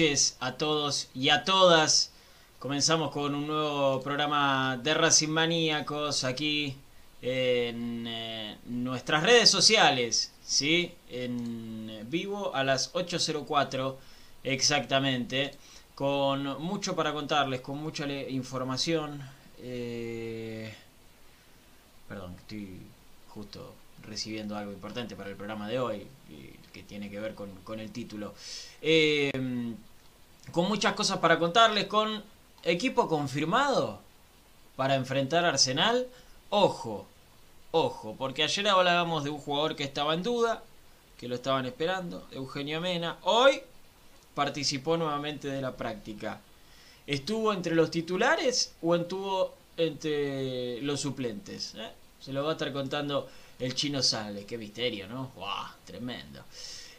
a todos y a todas. Comenzamos con un nuevo programa de Racing Maníacos aquí en eh, nuestras redes sociales, ¿sí? En vivo a las 8.04 exactamente, con mucho para contarles, con mucha información. eh, Perdón, estoy justo recibiendo algo importante para el programa de hoy, que tiene que ver con, con el título. Eh, con muchas cosas para contarles, con equipo confirmado para enfrentar Arsenal. Ojo, ojo, porque ayer hablábamos de un jugador que estaba en duda, que lo estaban esperando, Eugenio Mena. Hoy participó nuevamente de la práctica. ¿Estuvo entre los titulares o estuvo entre los suplentes? ¿Eh? Se lo va a estar contando el chino Sale. Qué misterio, ¿no? ¡Wow! Tremendo.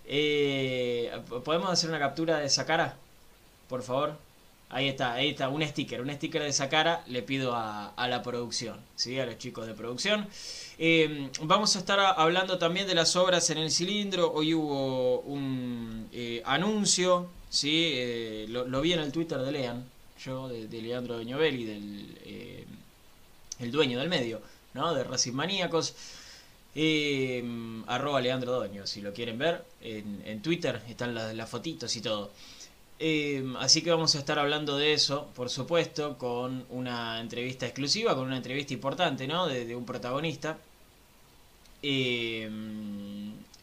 Eh, ¿Podemos hacer una captura de esa cara? Por favor. Ahí está, ahí está, un sticker, un sticker de esa cara le pido a, la producción, ¿sí? a los chicos de producción. Eh, vamos a estar hablando también de las obras en el cilindro. Hoy hubo un eh, anuncio, ¿sí? Eh, lo, vi en el Twitter de Lean, yo, de, de Leandro Doñovelli, del el dueño del medio, ¿no? de Racing Maníacos. Arroba Leandro Doño, si lo quieren ver, en, en Twitter están las, las fotitos y todo. Eh, así que vamos a estar hablando de eso, por supuesto, con una entrevista exclusiva, con una entrevista importante, ¿no? De, un protagonista. Eh,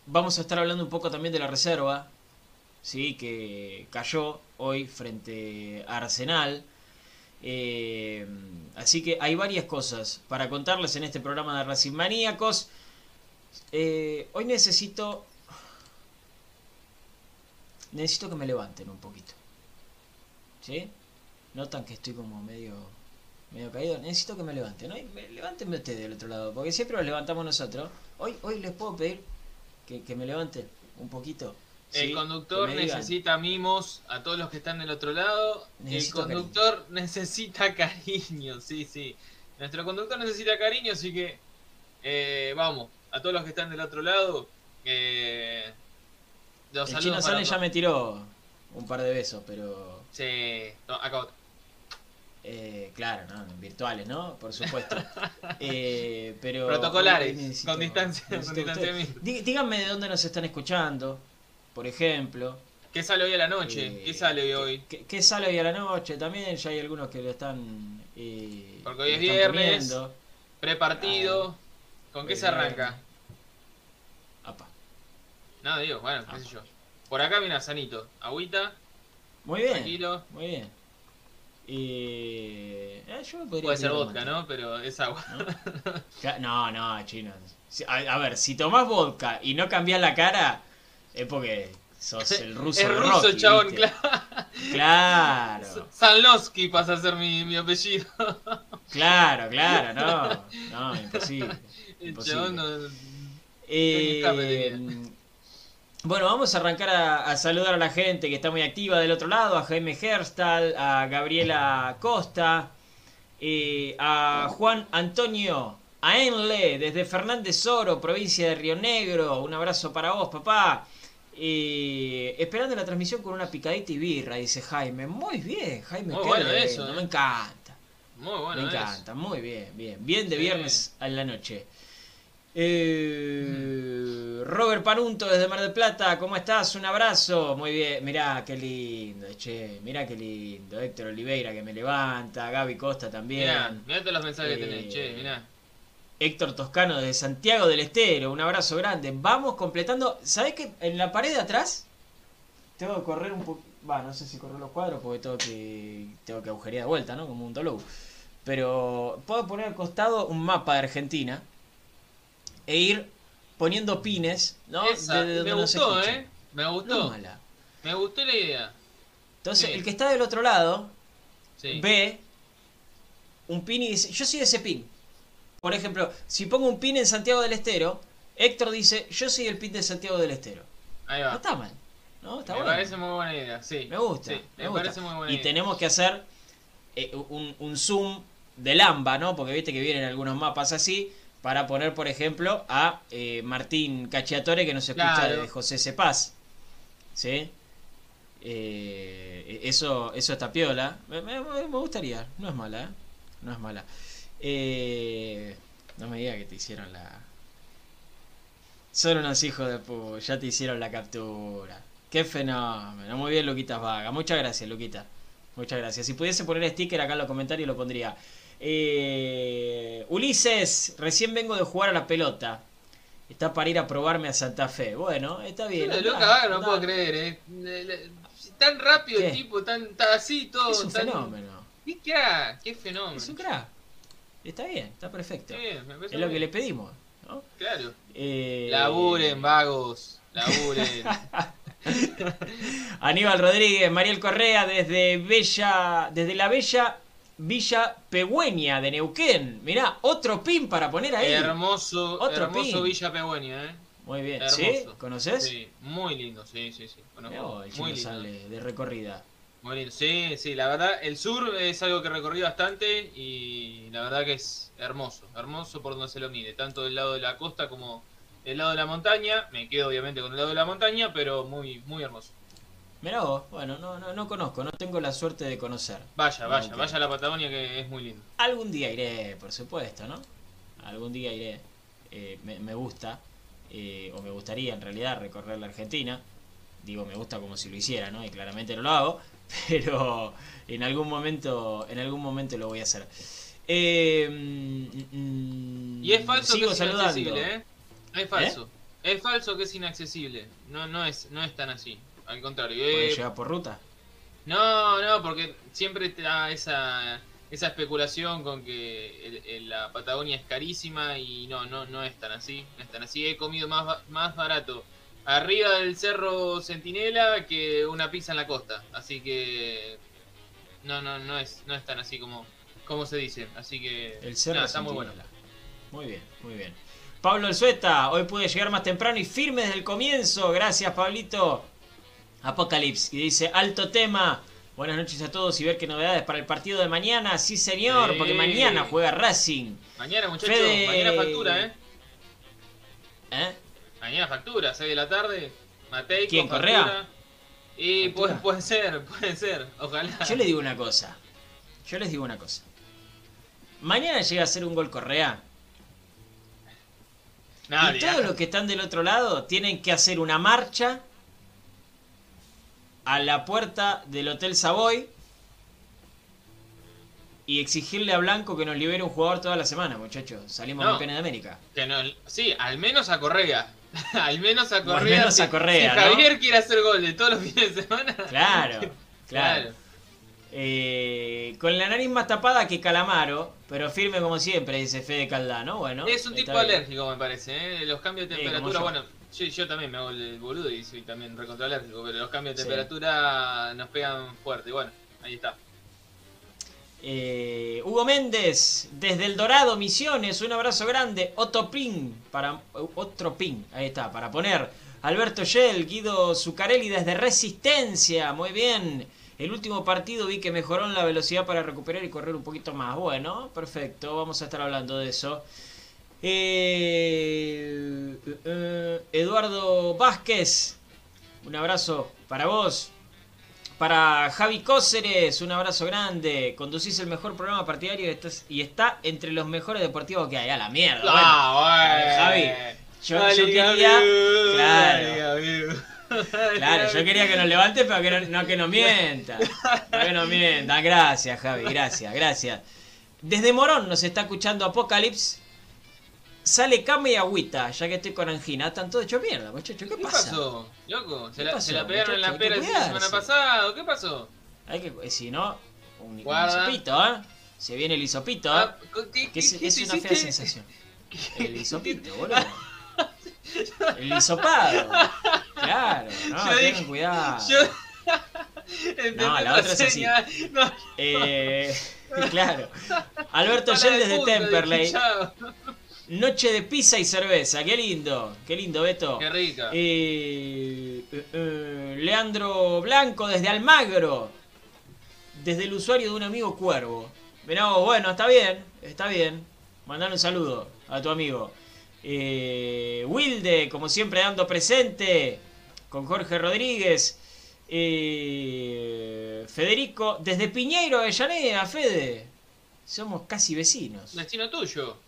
vamos a estar hablando un poco también de la reserva, ¿sí? Que cayó hoy frente a Arsenal. Eh, así que hay varias cosas para contarles en este programa de Racing Maníacos. Eh, hoy necesito necesito que me levanten un poquito. ¿Sí? Notan que estoy como medio medio caído. Necesito que me levanten. Hoy me, levántenme ustedes del otro lado, porque siempre los levantamos nosotros. Hoy hoy les puedo pedir que, que me levanten un poquito. El ¿sí? conductor necesita mimos a todos los que están del otro lado. Necesito el conductor necesita cariño, sí, sí. Nuestro conductor necesita cariño, así que eh, vamos, a todos los que están del otro lado. Eh, los El chino Sale ya me tiró un par de besos, pero Sí, no, acá otro. Eh, claro, ¿no? virtuales, ¿no? Por supuesto. Eh, pero Protocolares, necesito- con distancia- con. Dí- Díganme de dónde nos están escuchando, por ejemplo. ¿Qué sale hoy a la noche? Eh, ¿Qué sale ¿qué- hoy? ¿Qué, qué sale hoy a la noche? También ya hay algunos que lo están. eh, Porque hoy es viernes. Prepartido. ¿Con qué se arranca? No, digo, bueno, qué Ah. sé yo. Por acá, mira, sanito. Agüita, Muy bien. tranquilo. Muy bien. Eh, yo podría Puede ser vodka. ¿no? Pero es agua. Ca- No, no, chino. A, a ver, si tomás vodka y no cambiás la cara, es porque sos el ruso de ruso, Rocky, chabón, ¿viste? claro. Claro, Sanlowski pasa a ser mi, mi apellido. claro, claro, no, no, imposible. El Imposible. chabón no- Eh, bueno, vamos a arrancar a, a saludar a la gente que está muy activa del otro lado, a Jaime Herstal, a Gabriela Costa, eh, a Juan Antonio Aenle, desde Fernández Oro, provincia de Río Negro, un abrazo para vos, papá. Eh, esperando la transmisión con una picadita y birra, dice Jaime. Muy bien, Jaime. Muy bueno eso, eh. Me encanta. Muy bueno. Me encanta, muy bien, bien. Bien de Sí. viernes a la noche. Eh, Robert Panunto desde Mar del Plata, ¿cómo estás? Un abrazo. Muy bien, mirá qué lindo, che, mirá qué lindo. Héctor Oliveira que me levanta, Gaby Costa también. Mirá, mirá todos los mensajes que Eh, tenés, che, mirá. Héctor Toscano desde Santiago del Estero, un abrazo grande. Vamos completando. ¿Sabés que en la pared de atrás tengo que correr un poco? Va, no sé si correr los cuadros porque tengo que tengo que agujerear de vuelta, ¿no? Como un dolor. Pero puedo poner al costado un mapa de Argentina e ir poniendo pines, ¿no? Esa, De- de donde me gustó, eh. Me No gustó. mala. me gustó la idea. Entonces, Sí. el que está del otro lado Sí. ve un pin y dice, yo soy ese pin. Por ejemplo, si pongo un pin en Santiago del Estero, Héctor dice, yo soy el pin de Santiago del Estero. Ahí No va. está mal. ¿no? Está me bueno. parece muy buena idea, sí. Me gusta. Sí, me me, gusta. parece muy buena y idea. tenemos que hacer eh, un, un zoom de Lamba, ¿no? Porque viste que vienen algunos mapas así. Para poner, por ejemplo, a eh, Martín Cachiatore que nos escucha Claro. de José Cepaz. ¿Sí? Eh, eso, eso está piola. Me, me- me gustaría. No es mala, ¿eh? No es mala. Eh, no me digas que te hicieron la. Son unos hijos de pu, ya te hicieron la captura. Qué fenómeno. Muy bien, Luquitas Vaga. Muchas gracias, Luquita. Muchas gracias. Si pudiese poner sticker acá en los comentarios lo pondría. Eh, Ulises, recién vengo de jugar a la pelota. Está para ir a probarme a Santa Fe. Bueno, está bien. Lo de andá, Luca Vaga no andá. puedo creer, eh. Tan rápido el tipo, tan, tan así, todo. Es un tan... fenómeno. ¿Qué crack? ¿Qué fenómeno? Es un crack. Está bien, está perfecto. Sí, Es lo que le pedimos. ¿no? Claro. Eh, Laburen, vagos. Laburen. Aníbal Rodríguez, Mariel Correa desde Bella, desde la bella Villa Pegüeña de Neuquén. Mirá, otro pin para poner ahí. hermoso, Otro hermoso pin. Villa Pegüeña, eh. Muy bien, Hermoso. ¿sí? ¿Conoces? Sí, muy lindo, sí, sí, sí. conozco. El muy lindo. sale de recorrida. Muy lindo. Sí, sí, la verdad, el sur es algo que recorrí bastante y la verdad que es hermoso, hermoso por donde se lo mire, tanto del lado de la costa como del lado de la montaña. Me quedo obviamente con el lado de la montaña, pero muy, muy hermoso. Mirá vos, bueno, no, no, no conozco, no tengo la suerte de conocer. Vaya, vaya, vaya a la Patagonia que es muy lindo. Algún día iré, por supuesto, ¿no? Algún día iré. Eh, me, me gusta, eh, o me gustaría en realidad recorrer la Argentina. Digo, me gusta como si lo hiciera, ¿no? Y claramente no lo hago, pero en algún momento, en algún momento lo voy a hacer. Eh, mm, mm, Y es falso sigo que es saludando. inaccesible, ¿eh? Es falso. Es falso que es inaccesible. No, no es, no es tan así. Al contrario. ¿Puede eh, llegar por ruta? No, no, porque siempre está esa, esa especulación con que el- el- la Patagonia es carísima y no, no, no es tan así, no es tan así. He comido más, más barato arriba del cerro Centinela que una pizza en la costa, así que no, no, no es, no es tan así como, como se dice. Así que El cerro está muy bueno. Muy bien, muy bien. Pablo Elzueta, hoy pude llegar más temprano y firme desde el comienzo. Gracias, Pablito. Apocalypse, y dice, alto tema. Buenas noches a todos y ver qué novedades para el partido de mañana. Sí, señor, Sí. porque mañana juega Racing. Mañana, muchachos, Fede- mañana factura, ¿eh? ¿Eh? Mañana factura, 6 de la tarde. Matei ¿Quién, con Correa? factura. Y puede, puede ser, puede ser, ojalá. Yo les digo una cosa. Yo les digo una cosa. Mañana llega a ser un gol Correa. Nadie, y todos ¿eh? los que están del otro lado tienen que hacer una marcha a la puerta del Hotel Savoy y exigirle a Blanco que nos libere un jugador toda la semana, muchachos. Salimos No. campeones de América. Que no, sí, al menos a Correa. al menos a al Correa. menos si- a Correa, Si ¿no? Javier quiere hacer gol de todos los fines de semana. Claro, claro. Claro. Eh, con la nariz más tapada que Calamaro, pero firme como siempre, dice Fede Caldano. Bueno, Es un tipo bien. alérgico, me parece. ¿eh? Los cambios de temperatura, bueno, Yo, yo también me hago el boludo y soy también recontralérgico, pero los cambios de Sí. temperatura nos pegan fuerte. Bueno, ahí está. Eh, Hugo Méndez, desde El Dorado, Misiones, un abrazo grande. Otro pin, para, otro pin, ahí está, para poner. Alberto Shell, Guido Zucarelli desde Resistencia, muy bien. El último partido vi que mejoró en la velocidad para recuperar y correr un poquito más. Bueno, perfecto, vamos a estar hablando de eso. Eh, eh, Eduardo Vázquez, un abrazo para vos. Para Javi Cóceres, un abrazo grande. Conducís el mejor programa partidario y estás- y está entre los mejores deportivos que hay. A la mierda. bueno. Ah, Javi, yo- yo quería- claro. Claro, yo quería que nos levante, pero que no, no que nos mienta. No que nos mienta. Gracias, Javi, gracias, gracias. Desde Morón nos está escuchando Apocalypse. Sale cama y agüita, ya que estoy con angina. Están todos hechos mierda, muchachos. ¿Qué, ¿Qué pasa? pasó? Loco, ¿Qué ¿se la, pasó, se la pegaron en la pera que el fin de semana pasado? ¿Qué pasó? Hay que, eh, si no, un, un Guarda. hisopito, ¿eh? Se viene el hisopito, ¿eh? Ah, ¿qué- Que es, qué- es una fea sensación. El hisopito, boludo. El hisopado. Claro, no, Yo tengan dije- cuidado. Yo... No, la otra es así. señal. No, Eh, claro. Alberto de desde Temperley. Noche de pizza y cerveza. Qué lindo. Qué lindo, Beto. Qué rica. Eh, eh, eh, Leandro Blanco desde Almagro. Desde el usuario de un amigo Cuervo. Mirá vos, bueno, está bien, está bien. Mandale un saludo a tu amigo. Wilde, como siempre, dando presente. Con Jorge Rodríguez. Federico, desde Piñeiro, Avellaneda, Fede. Somos casi vecinos. Destino tuyo.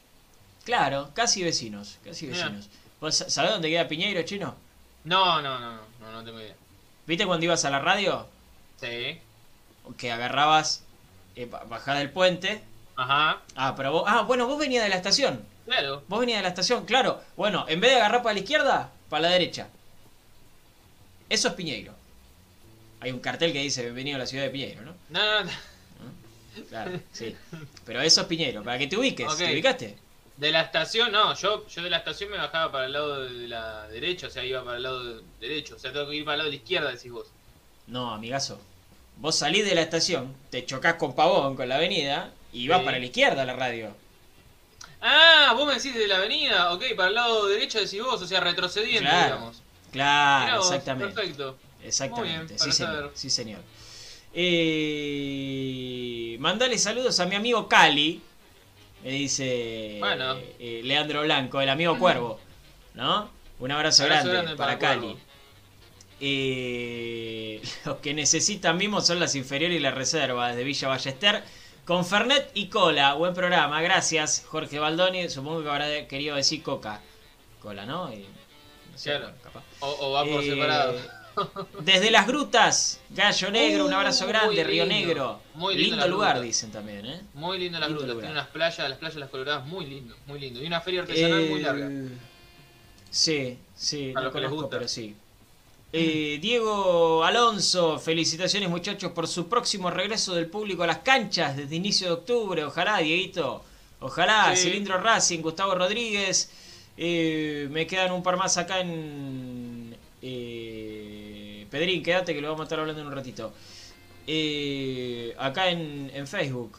Claro, casi vecinos, casi vecinos. ¿Vos sa- sabés dónde queda Piñeiro, chino? No, no, no, no, no, no tengo idea. ¿Viste cuando ibas a la radio? Sí. Que agarrabas, eh, ba- bajás del puente. Ajá. Ah, pero vos. Ah, bueno, vos venías de la estación. Claro. Vos venías de la estación, claro. Bueno, en vez de agarrar para la izquierda, para la derecha. Eso es Piñeiro. Hay un cartel que dice bienvenido a la ciudad de Piñeiro, ¿no? No, no, no. Claro, sí. Pero eso es Piñeiro, para que te ubiques. Ok. ¿Te ubicaste? De la estación, no, yo, yo de la estación me bajaba para el lado de la derecha, o sea, iba para el lado derecho, o sea, tengo que ir para el lado de la izquierda, decís vos. No, amigazo. Vos salís de la estación, te chocás con Pavón, con la avenida, y vas Sí. para la izquierda la radio. Ah, vos me decís de la avenida, ok, para el lado derecho decís vos, o sea, retrocediendo, Claro. digamos. Claro, vos, exactamente. Perfecto. Exactamente, Muy bien, sí señor, sí señor. Eh, mandale saludos a mi amigo Cali, me dice Bueno. eh, Leandro Blanco, el amigo Cuervo, ¿no? Un abrazo, Abrazo grande, grande para, para Cali. Eh, los que necesitan mimos son las inferiores y la reserva desde Villa Ballester. Con Fernet y Cola, buen programa, gracias Jorge Baldoni, supongo que habrá querido decir Coca. Cola, ¿no? Y- no sé, Claro. bueno, capaz. O, o va por Eh, separado. Desde las grutas, Gallo Negro, un abrazo grande, Río. Negro. Muy lindo lindo lugar, dicen también, ¿eh? Muy lindo las lindo rutas, lugar. tiene unas playas, las playas las Coloradas, muy lindo, muy lindo. Y una feria artesanal muy larga. Eh, Sí, sí, A los que les conozco, gusta. pero sí. Eh, Diego Alonso, felicitaciones muchachos por su próximo regreso del público a las canchas desde inicio de octubre. Ojalá, Dieguito. Ojalá, Sí. Cilindro Racing, Gustavo Rodríguez. Eh, me quedan un par más acá en... eh, Pedrín, quédate que lo vamos a estar hablando en un ratito. Eh, acá en, Facebook.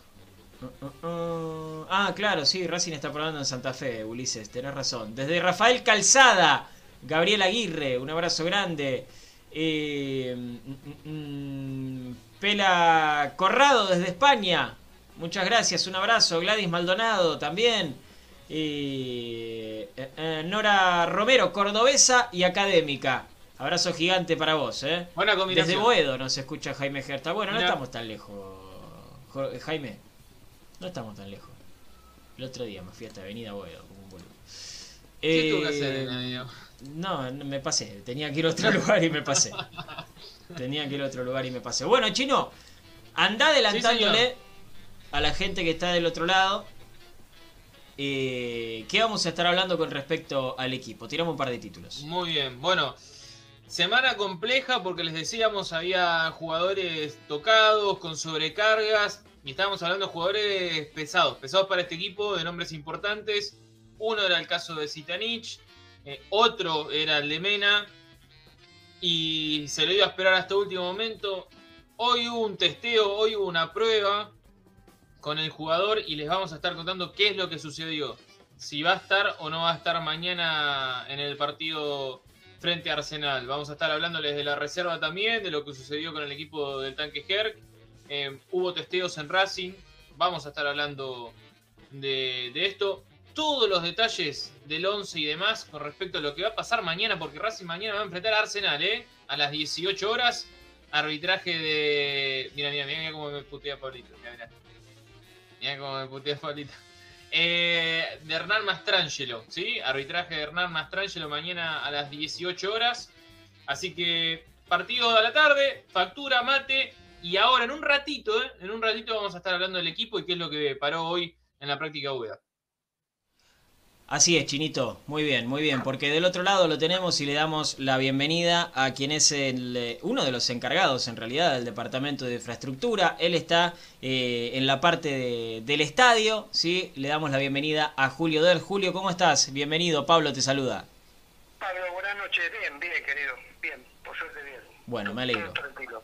Ah, claro, sí, Racing está probando en Santa Fe, Ulises, tenés razón. Desde Rafael Calzada, Gabriel Aguirre, un abrazo grande. Eh, mm, mm, Pela Corrado desde España, muchas gracias, un abrazo. Gladys Maldonado también. Eh, Nora Romero, cordobesa y académica. Abrazo gigante para vos, ¿eh? Buena Desde combinación. Boedo nos escucha Jaime Gerta. Bueno, no estamos tan lejos, Jo- Jaime. No estamos tan lejos. El otro día me fui hasta Avenida Boedo, como un boludo. ¿Qué tuvo que Eh, hacer en? No, me pasé. Tenía que ir a otro lugar y me pasé. Tenía que ir a otro lugar y me pasé. Bueno, chino, anda adelantándole a la gente que está del otro lado. Eh, ¿Qué vamos a estar hablando con respecto al equipo? Tiramos un par de títulos. Muy bien, bueno, semana compleja porque les decíamos había jugadores tocados, con sobrecargas, y estábamos hablando de jugadores pesados, pesados para este equipo, de nombres importantes. Uno era el caso de Zitanich, eh, otro era el de Mena y se lo iba a esperar hasta último momento. Hoy hubo un testeo, hoy hubo una prueba con el jugador y les vamos a estar contando qué es lo que sucedió. Si va a estar o no va a estar mañana en el partido frente a Arsenal. Vamos a estar hablándoles de la reserva también, de lo que sucedió con el equipo del tanque Herc. Eh, hubo testeos en Racing. Vamos a estar hablando de, de esto todos los detalles del 11 y demás con respecto a lo que va a pasar mañana, porque Racing mañana va a enfrentar a Arsenal, ¿eh? A las 18 horas. Arbitraje de. Mira, mira, mira cómo me putea Pablito. Mira, mira. Mira cómo me putea Pablito. Eh, de Hernán Mastrangelo, ¿sí? Arbitraje de Hernán Mastrangelo mañana a las 18 horas. Así que partido a la tarde, factura, mate. Y ahora en un ratito, ¿eh? En un ratito vamos a estar hablando del equipo y qué es lo que paró hoy en la práctica UEA. Así es, Chinito. Muy bien, muy bien. Porque del otro lado lo tenemos y le damos la bienvenida a quien es el, eh, uno de los encargados, en realidad, del Departamento de Infraestructura. Él está eh, en la parte de- del estadio, ¿sí? Le damos la bienvenida a Julio Del. Julio, ¿cómo estás? Bienvenido. Pablo te saluda. Pablo, buenas noches. Bien, bien, querido. Bien, por suerte bien. Bueno, me alegro.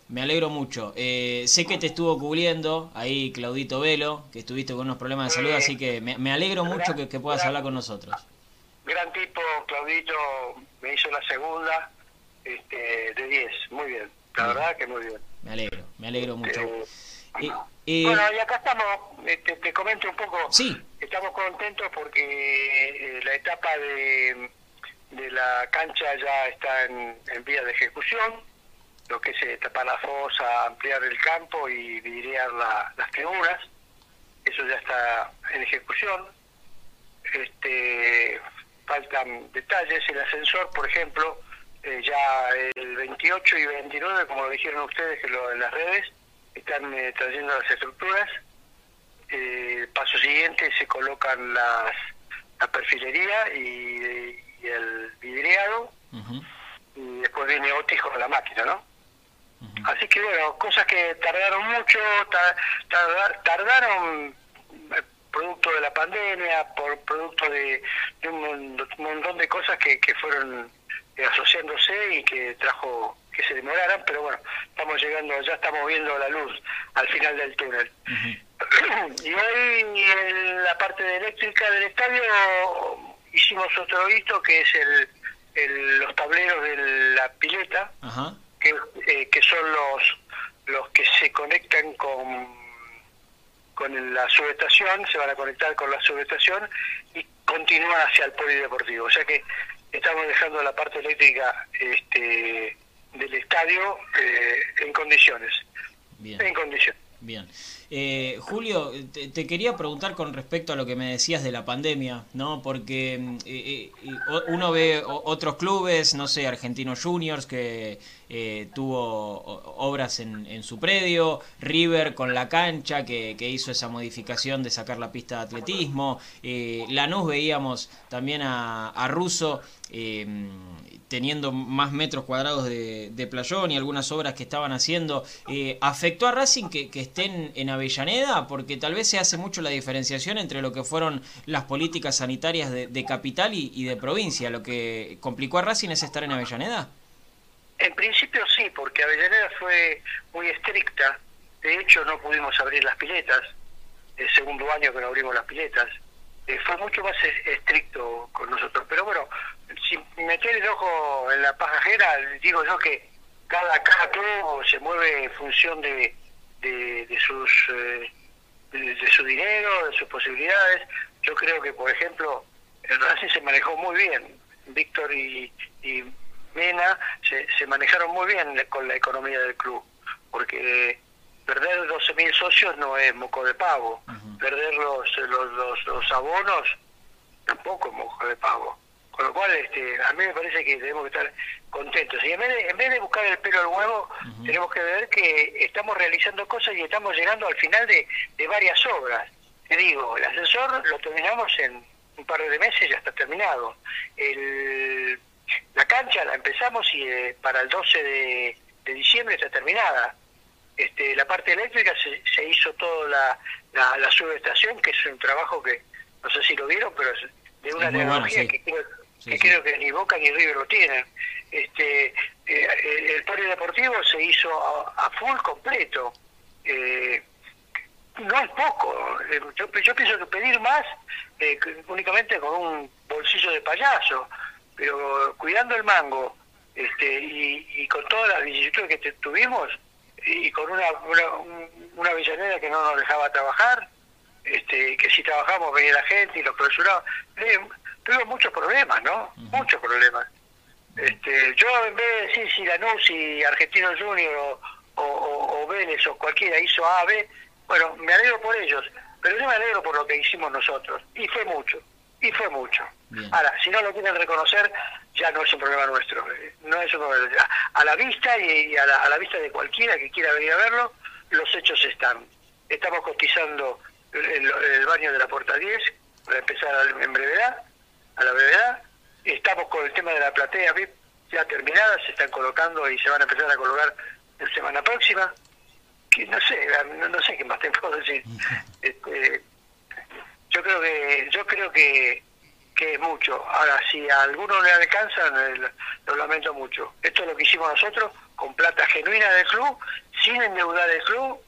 Me alegro mucho. Eh, sé que te estuvo cubriendo ahí Claudito Velo, que estuviste con unos problemas de salud, así que me, me alegro mucho que, que puedas hablar con nosotros. Gran tipo, Claudito, me hizo la segunda este, de 10. Muy bien. La Bien. verdad que muy bien. Me alegro, me alegro mucho. Eh, bueno, y acá estamos, este, te comento un poco. sí, Estamos contentos porque eh, la etapa de, de la cancha ya está en, en vía de ejecución, lo que es eh, tapar la fosa, ampliar el campo y vidriar la- las tribunas. Eso ya está en ejecución. Este, faltan detalles. El ascensor, por ejemplo, eh, ya el 28 y 29, como lo dijeron ustedes que lo, en las redes, están eh, trayendo las estructuras. Eh, el paso siguiente se colocan las, la perfilería y, y el vidriado y después viene Otis con la máquina, ¿no? Así que bueno, cosas que tardaron mucho, ta- tardar- tardaron eh, producto de la pandemia, por producto de, de un, mon- un montón de cosas que, que fueron eh, asociándose y que trajo que se demoraran, pero bueno, estamos llegando, ya estamos viendo la luz al final del túnel. y hoy en la parte de eléctrica del estadio hicimos otro hito que es el, el- los tableros de la pileta. Ajá, que, eh, que son los los que se conectan con con la subestación, se van a conectar con la subestación y continúan hacia el polideportivo. O sea que estamos dejando la parte eléctrica este, del estadio eh, en condiciones. bien. En condiciones. Bien. Eh, Julio, te, quería preguntar con respecto a lo que me decías de la pandemia, ¿no? Porque mm, eh, eh, uno ve otros clubes, no sé, Argentinos Juniors, que eh, tuvo obras en, su predio, River con la cancha, que, hizo esa modificación de sacar la pista de atletismo, eh, Lanús veíamos también a, a Russo. Teniendo más metros cuadrados de, de playón y algunas obras que estaban haciendo, eh, ¿afectó a Racing que, estén en Avellaneda? Porque tal vez se hace mucho la diferenciación entre lo que fueron las políticas sanitarias de, de capital y, de provincia. ¿Lo que complicó a Racing es estar en Avellaneda? En principio sí, porque Avellaneda fue muy estricta. De hecho, no pudimos abrir las piletas. El segundo año que no abrimos las piletas. Eh, fue mucho más es- estricto con nosotros. Pero bueno, sin meter el ojo en la pasajera, digo yo que cada, cada club se mueve en función de, de, de sus eh, de, de su dinero, de sus posibilidades. Yo creo que, por ejemplo, el Racing se manejó muy bien. Víctor y, y Mena se, se manejaron muy bien con la economía del club, porque perder 12.000 socios no es moco de pavo, perder los, los, los, los abonos tampoco es moco de pavo. Con lo cual, este, a mí me parece que tenemos que estar contentos. Y en vez de, en vez de buscar el pelo al huevo, tenemos que ver que estamos realizando cosas y estamos llegando al final de, de varias obras. Te digo, el ascensor lo terminamos en un par de meses, ya está terminado. El, la cancha la empezamos y eh, para el 12 de, de diciembre está terminada. Este, la parte eléctrica se, se hizo toda la, la, la subestación, que es un trabajo que no sé si lo vieron, pero es de una bueno, tecnología sí. que que creo que ni Boca ni River lo tienen. Este, eh, el polideportivo se hizo a, full completo. Eh, no es poco. Eh, yo, yo, pienso que pedir más únicamente con un bolsillo de payaso, pero cuidando el mango este, y, con todas las vicisitudes que tuvimos y con una, una, una Avellaneda que no nos dejaba trabajar, este, que si trabajamos venía la gente y los clausuraba. Tuvimos muchos problemas, ¿no? Muchos problemas. Este, yo en vez de decir si Lanús y Argentino Junior o, o, o, Vélez o cualquiera hizo A, B, bueno, me alegro por ellos, pero yo me alegro por lo que hicimos nosotros. Y fue mucho, y fue mucho. Ahora, si no lo quieren reconocer, ya no es un problema nuestro. Eh, no es un problema. A la vista y a la, a la vista de cualquiera que quiera venir a verlo, los hechos están. Estamos cotizando el, el baño de la Puerta 10 para empezar en brevedad, a la brevedad Estamos con el tema de la platea VIP ya terminada, se están colocando y se van a empezar a colocar la semana próxima. No sé, no, sé qué más te puedo decir. Este, yo creo que yo creo que, que es mucho. Ahora, si a alguno le alcanza, lo lamento mucho. Esto es lo que hicimos nosotros con plata genuina del club, sin endeudar el club.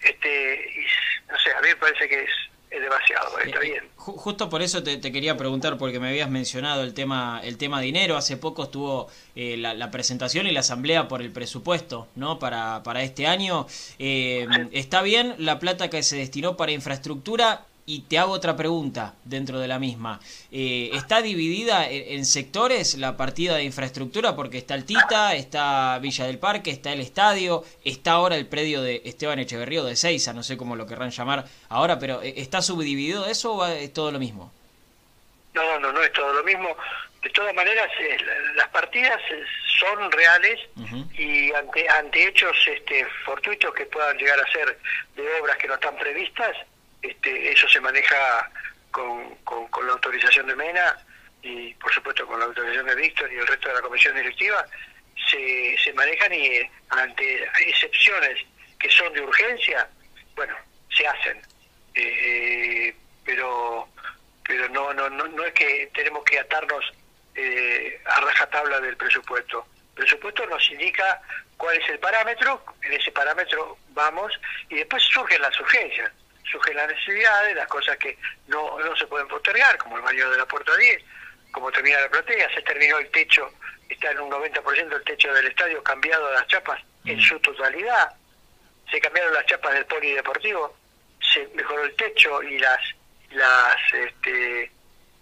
Este, y, no sé, a mí me parece que es es demasiado, está eh, bien. Justo por eso te, quería preguntar, porque me habías mencionado el tema, el tema dinero. Hace poco estuvo eh, la, presentación y la asamblea por el presupuesto, ¿no? Para, para este año. Eh, ¿Está bien la plata que se destinó para infraestructura? Y te hago otra pregunta dentro de la misma. Eh, ¿Está dividida en, sectores la partida de infraestructura? Porque está el Tita, está Villa del Parque, está el estadio, está ahora el predio de Esteban Echeverrío de Seiza, no sé cómo lo querrán llamar ahora, pero eh, ¿está subdividido eso o es todo lo mismo? No, no, no, no es todo lo mismo. De todas maneras, eh, las partidas son reales y ante, ante hechos este, fortuitos que puedan llegar a ser de obras que no están previstas, este, eso se maneja con, con, la autorización de MENA y por supuesto con la autorización de Víctor y el resto de la comisión directiva, se, se manejan y eh, ante excepciones que son de urgencia, bueno, se hacen. Eh, pero pero no, no, no, no es que tenemos que atarnos eh, a rajatabla del presupuesto. El presupuesto nos indica cuál es el parámetro, en ese parámetro vamos y después surgen las urgencias surgen las necesidades, las cosas que no, no se pueden postergar, como el baño de la puerta 10, como termina la platea, se terminó el techo, está en un 90% el techo del estadio cambiado las chapas en su totalidad, se cambiaron las chapas del polideportivo, se mejoró el techo y las las este,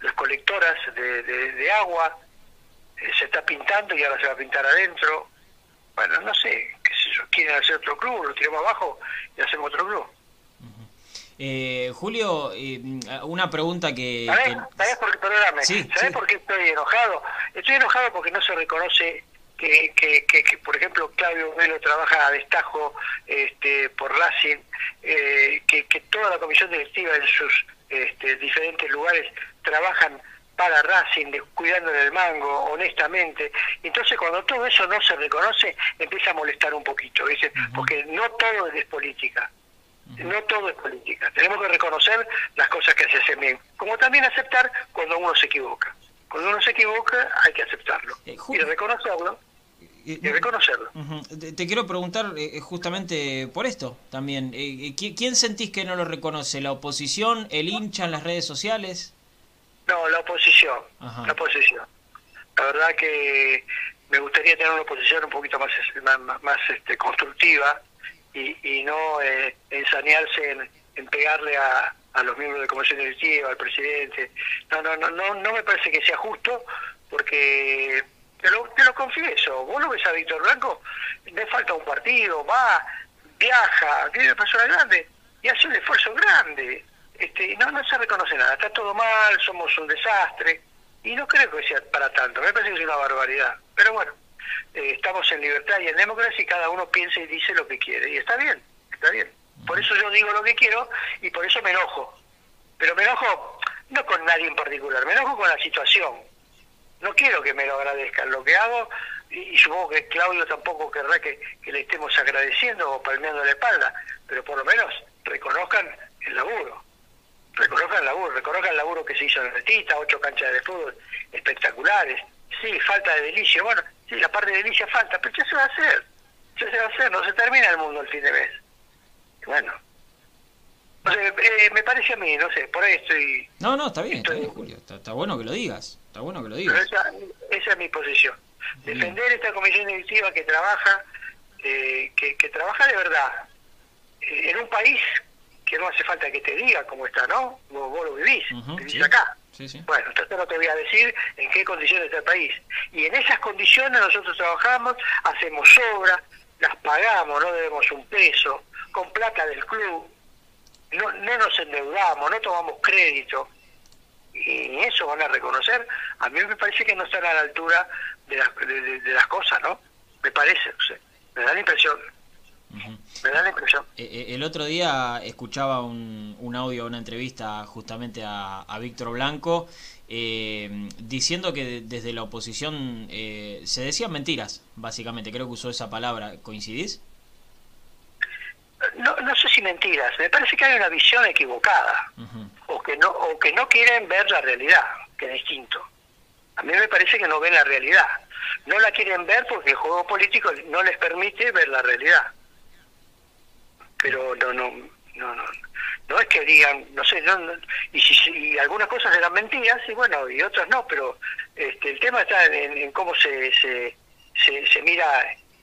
las colectoras de, de, agua, eh, se está pintando y ahora se va a pintar adentro. Bueno, no sé, qué sé yo, quieren hacer otro club, lo tiramos abajo y hacemos otro club. Eh, Julio, eh, una pregunta que... ¿Sabés, por, qué, por qué estoy enojado? Estoy enojado porque no se reconoce que, que, que, por ejemplo, Claudio Melo trabaja a destajo este, por Racing, eh, que, que toda la comisión directiva en sus este, diferentes lugares trabajan para Racing, cuidando el mango, honestamente. Entonces, cuando todo eso no se reconoce, empieza a molestar un poquito, ¿viste? porque no todo es política. No todo es política. Tenemos que reconocer las cosas que se hacen bien, como también aceptar cuando uno se equivoca. Cuando uno se equivoca hay que aceptarlo eh, y reconocerlo. Y reconocerlo. te, quiero preguntar eh, justamente por esto también. Eh, ¿Quién sentís que no lo reconoce? ¿La oposición? ¿El hincha en las redes sociales? No, la oposición. La oposición. La verdad que me gustaría tener una oposición un poquito más, más, más este, constructiva y, no eh, ensañarse en, pegarle a, a, los miembros de comisión directiva, al presidente. No, no, no, no, no me parece que sea justo porque te lo, te lo confieso, vos lo ves a Víctor Blanco, le falta un partido, va, viaja, tiene una persona grande y hace un esfuerzo grande. Este, no, no se reconoce nada, está todo mal, somos un desastre y no creo que sea para tanto, me parece que es una barbaridad. Pero bueno, eh, estamos en libertad y en democracia y cada uno piensa y dice lo que quiere. Y está bien, está bien. Por eso yo digo lo que quiero y por eso me enojo. Pero me enojo no con nadie en particular, me enojo con la situación. No quiero que me lo agradezcan lo que hago y, supongo que Claudio tampoco querrá que, le estemos agradeciendo o palmeando la espalda, pero por lo menos reconozcan el laburo. Reconozcan el laburo, reconozcan el laburo que se hizo en Retita, ocho canchas de fútbol espectaculares. Sí, falta de delicia. Bueno, sí, la parte de delicia falta, pero ya se va a hacer. Ya se va a hacer, no se termina el mundo el fin de mes. Bueno. Eh, me parece a mí, no sé, por ahí estoy... No, no, está bien, está bien, Julio. Está, está bueno que lo digas. Está bueno que lo Pero digas. esa, esa es mi posición. Bien. Defender esta comisión directiva que trabaja, eh, que, que trabaja de verdad, eh, en un país que no hace falta que te diga cómo está, ¿no? Vos, vos lo vivís, vivís sí. acá. Sí. Bueno, entonces no te voy a decir en qué condiciones está el país. Y en esas condiciones nosotros trabajamos, hacemos obras, las pagamos, no debemos un peso, con plata del club, no, no nos endeudamos, no tomamos crédito. Y eso van a reconocer. A mí me parece que no están a la altura de las, de, las cosas, ¿no? Me parece. Me da la impresión, Me da la impresión. Eh, eh, El otro día escuchaba un, un audio, una entrevista justamente a, a Víctor Blanco, eh, diciendo que de- desde la oposición eh, se decían mentiras, básicamente, creo que usó esa palabra, ¿coincidís? No, no sé si mentiras, me parece que hay una visión equivocada. O que no o que no quieren ver la realidad, que es distinto. A mí me parece que no ven la realidad. No la quieren ver porque el juego político no les permite ver la realidad. Pero no no no no, no es que digan, no sé, no, no- y si, si algunas cosas eran mentiras y bueno, y otras no, pero este el tema está en, en cómo se se, se, se mira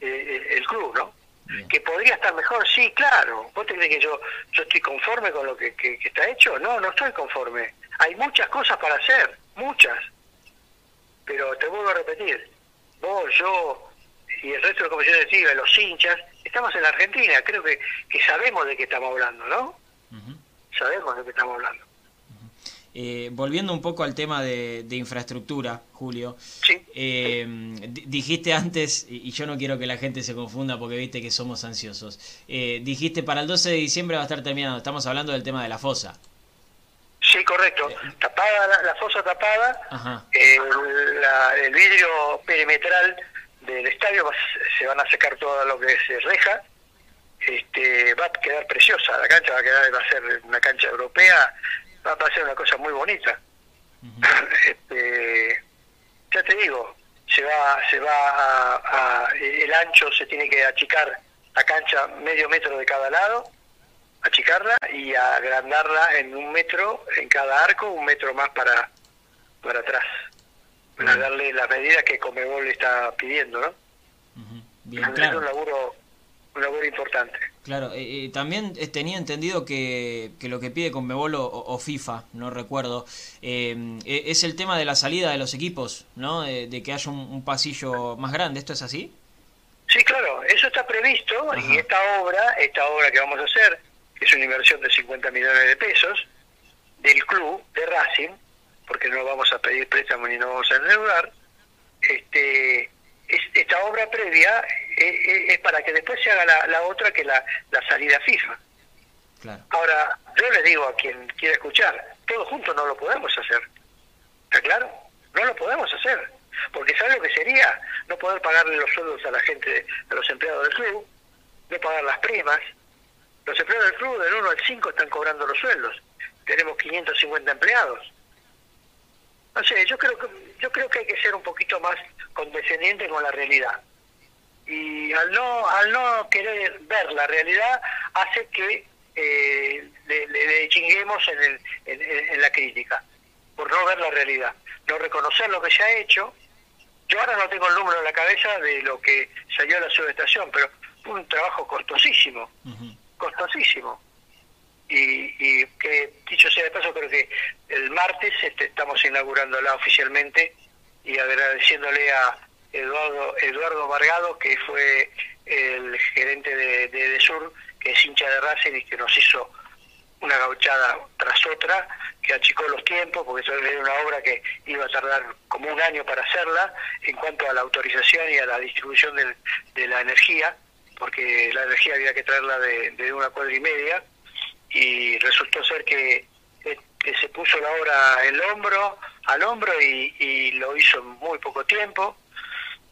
eh, el club, ¿no? Bien. que podría estar mejor, sí, claro. ¿Vos te crees que yo, yo estoy conforme con lo que, que- que está hecho? No, no estoy conforme. Hay muchas cosas para hacer, muchas. Pero te vuelvo a repetir, vos, yo y el resto de la comisión directiva, los hinchas, estamos en la Argentina, creo que, que sabemos de qué estamos hablando, ¿no? Sabemos de qué estamos hablando. Eh, volviendo un poco al tema de, de infraestructura, Julio, Sí. eh, di- dijiste antes, y yo no quiero que la gente se confunda porque viste que somos ansiosos, eh, dijiste para el 12 de diciembre va a estar terminado, estamos hablando del tema de la fosa. Sí, correcto. Tapada la, la fosa tapada, Ajá. el, la- el vidrio perimetral del estadio se van a secar todo lo que se reja. Este, va a quedar preciosa, la cancha va a quedar, va a ser una cancha europea, va, va a ser una cosa muy bonita. Este, ya te digo, se va, se va a, a- el ancho se tiene que achicar la cancha medio metro de cada lado, achicarla y agrandarla en un metro en cada arco, un metro más para, para atrás, para darle las medidas que Comebol está pidiendo, ¿no? Bien, Es un claro. laburo, un laburo importante. Claro, eh, eh, también eh, tenía entendido que, que lo que pide Conmebol o, o FIFA, no recuerdo, eh, eh, es el tema de la salida de los equipos, ¿no? De, de que haya un, un pasillo más grande, ¿esto es así? Sí, claro, eso está previsto Ajá. y esta obra, esta obra que vamos a hacer, que es una inversión de 50 millones de pesos del club de Racing, porque no vamos a pedir préstamo ni no vamos a endeudar, este, es- esta obra previa eh, eh, es para que después se haga la, la otra que la, la salida FIFA. Claro. Ahora, yo le digo a quien quiera escuchar, todo junto no lo podemos hacer. ¿Está claro? No lo podemos hacer. Porque ¿sabe lo que sería? No poder pagarle los sueldos a la gente, a los empleados del club, no pagar las primas. Los empleados del club del 1 al 5 están cobrando los sueldos. Tenemos 550 empleados. No sé, yo creo que yo creo que hay que ser un poquito más condescendiente con la realidad. Y al no al no querer ver la realidad hace que eh, le, le- le chinguemos en, el- en- la crítica, por no ver la realidad, no reconocer lo que se ha hecho. Yo ahora no tengo el número en la cabeza de lo que salió a la subestación, pero fue un trabajo costosísimo costosísimo. Y, y que, dicho sea de paso, creo que el martes este, estamos inaugurándola oficialmente y agradeciéndole a Eduardo Eduardo Vargado, que fue el gerente de, de, de Sur, que es hincha de Racing y que nos hizo una gauchada tras otra, que achicó los tiempos, porque eso era una obra que iba a tardar como un año para hacerla, en cuanto a la autorización y a la distribución del- de la energía, porque la energía había que traerla de, de una cuadra y media, y resultó ser que, que se puso la obra el hombro, al hombro y, y lo hizo en muy poco tiempo.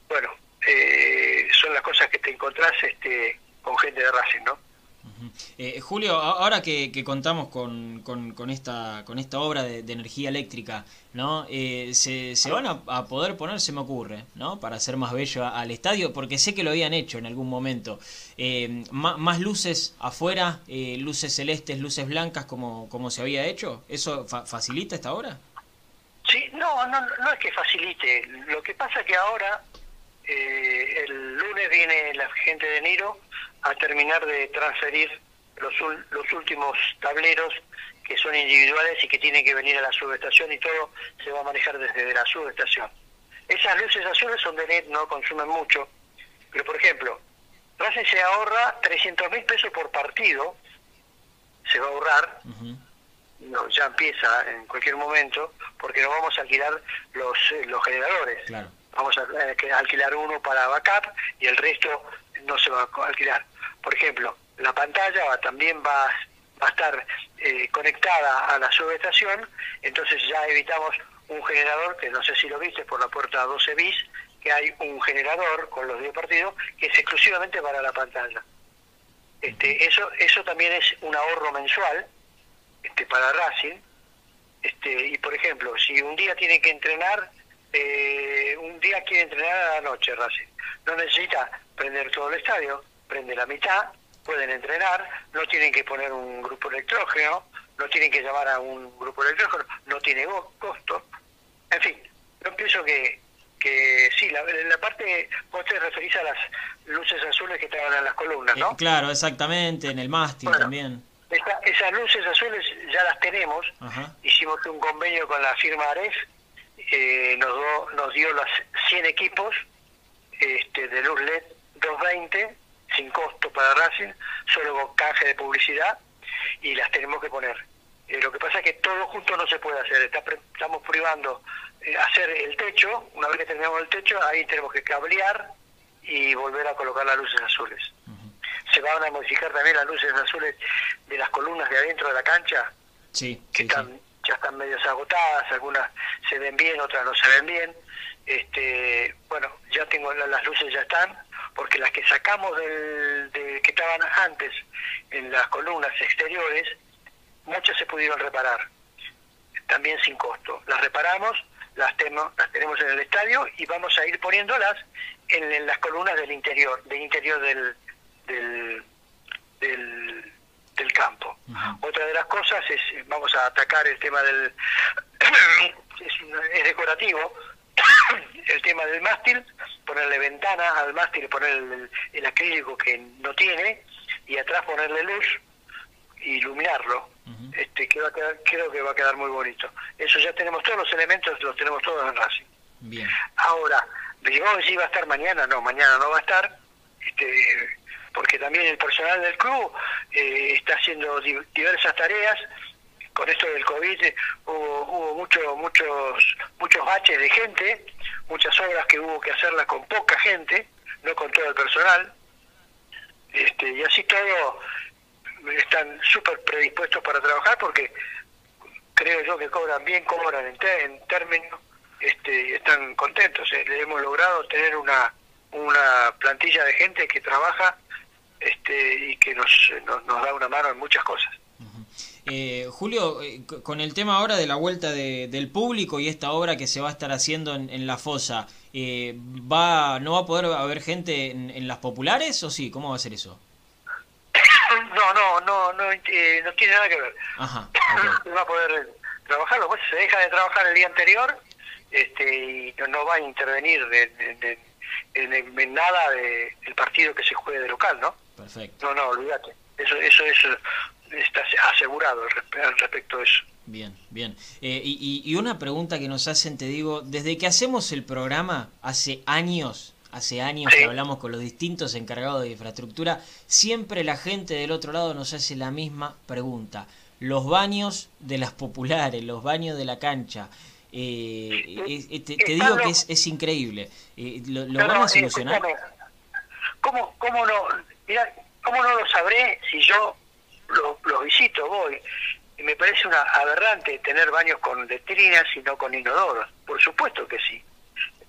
Bueno, eh, son las cosas que te encontrás este, con gente de Racing, ¿no? Eh, Julio, ahora que, contamos con, con, esta, con esta obra de, energía eléctrica, ¿no? Eh, se, se, van a, poder poner, se me ocurre, ¿no? Para hacer más bello al estadio, porque sé que lo habían hecho en algún momento. Eh, más, luces afuera, luces celestes, luces blancas, como, se había hecho. ¿Eso facilita esta obra? Sí, no, no, no es que facilite. Lo que pasa que ahora, el lunes viene la gente de Niro a terminar de transferir los, los últimos tableros que son individuales y que tienen que venir a la subestación y todo se va a manejar desde la subestación. Esas luces azules son de net, no consumen mucho, pero por ejemplo, Racing se ahorra 300 mil pesos por partido, se va a ahorrar, no, ya empieza en cualquier momento, porque no vamos a alquilar los, eh, los generadores. Vamos a eh, alquilar uno para backup y el resto no se va a alquilar. Por ejemplo, la pantalla también va, a estar eh, conectada a la subestación, entonces ya evitamos un generador, que no sé si lo viste por la puerta 12 bis, que hay un generador con los 10 partidos que es exclusivamente para la pantalla. Este, eso, eso también es un ahorro mensual este, para Racing. Este, y por ejemplo, si un día tiene que entrenar, eh, un día quiere entrenar a la noche Racing, no necesita prender todo el estadio, prende la mitad, pueden entrenar, no tienen que poner un grupo electrógeno, no tienen que llamar a un grupo electrógeno, no tiene costo. En fin, yo pienso que, que sí, la, la parte, vos te referís a las luces azules que estaban en las columnas, ¿no? Eh, claro, exactamente, en el mástil también. esas luces azules ya las tenemos, hicimos un convenio con la firma Aref, eh, nos, nos dio las 100 equipos este, de luz LED 220 sin costo para Racing, solo con canje de publicidad y las tenemos que poner. Eh, lo que pasa es que todo junto no se puede hacer, estamos privando eh, hacer el techo, una vez que terminamos el techo, ahí tenemos que cablear y volver a colocar las luces azules. Se van a modificar también las luces azules de las columnas de adentro de la cancha, sí, que están, ya están medio agotadas, algunas se ven bien, otras no se ven bien. Este, bueno, ya tengo las luces ya están, porque las que sacamos del, de, que estaban antes en las columnas exteriores, muchas se pudieron reparar, también sin costo. Las reparamos, las, las tenemos en el estadio y vamos a ir poniéndolas en, las columnas del interior, del interior del, del, del, campo. Otra de las cosas es, vamos a atacar el tema del, es decorativo, el tema del mástil, ponerle ventana al mástil poner el, acrílico que no tiene y atrás ponerle luz y iluminarlo. este que va a quedar, creo que va a quedar muy bonito. Eso ya tenemos todos los elementos, los tenemos todos en Racing. Bien. Ahora, digamos si va a estar mañana, no, mañana no va a estar, este, porque también el personal del club eh, está haciendo diversas tareas con esto del COVID hubo, hubo mucho, muchos, muchos baches de gente, muchas obras que hubo que hacerlas con poca gente, no con todo el personal, este, y así todo están súper predispuestos para trabajar porque creo yo que cobran bien, cobran en, en términos, este, están contentos. Eh, hemos logrado tener una, una plantilla de gente que trabaja este, y que nos, nos da una mano en muchas cosas. Eh, Julio, eh, con el tema ahora de la vuelta del público y esta obra que se va a estar haciendo en, la fosa, eh, va ¿no va a poder haber gente en, las populares o sí? ¿Cómo va a ser eso? No, no, no, no, no tiene nada que ver. Ajá, va a poder trabajarlo, pues se deja de trabajar el día anterior este, y no, va a intervenir en, nada del partido que se juegue de local, ¿no? Perfecto. No, no, olvídate. Eso, eso es está asegurado al respecto de eso. Bien, bien. Eh, y, y, una pregunta que nos hacen, te digo, desde que hacemos el programa, hace años, hace años que hablamos con los distintos encargados de infraestructura, siempre la gente del otro lado nos hace la misma pregunta. Los baños de las populares, los baños de la cancha. Eh, te, digo que es, es increíble. Eh, ¿Lo, van a solucionar? ¿Cómo, cómo, no, mira, ¿Cómo no lo sabré si yo los visito, voy. Y me parece una aberrante tener baños con letrinas y no con inodoros. Por supuesto que sí.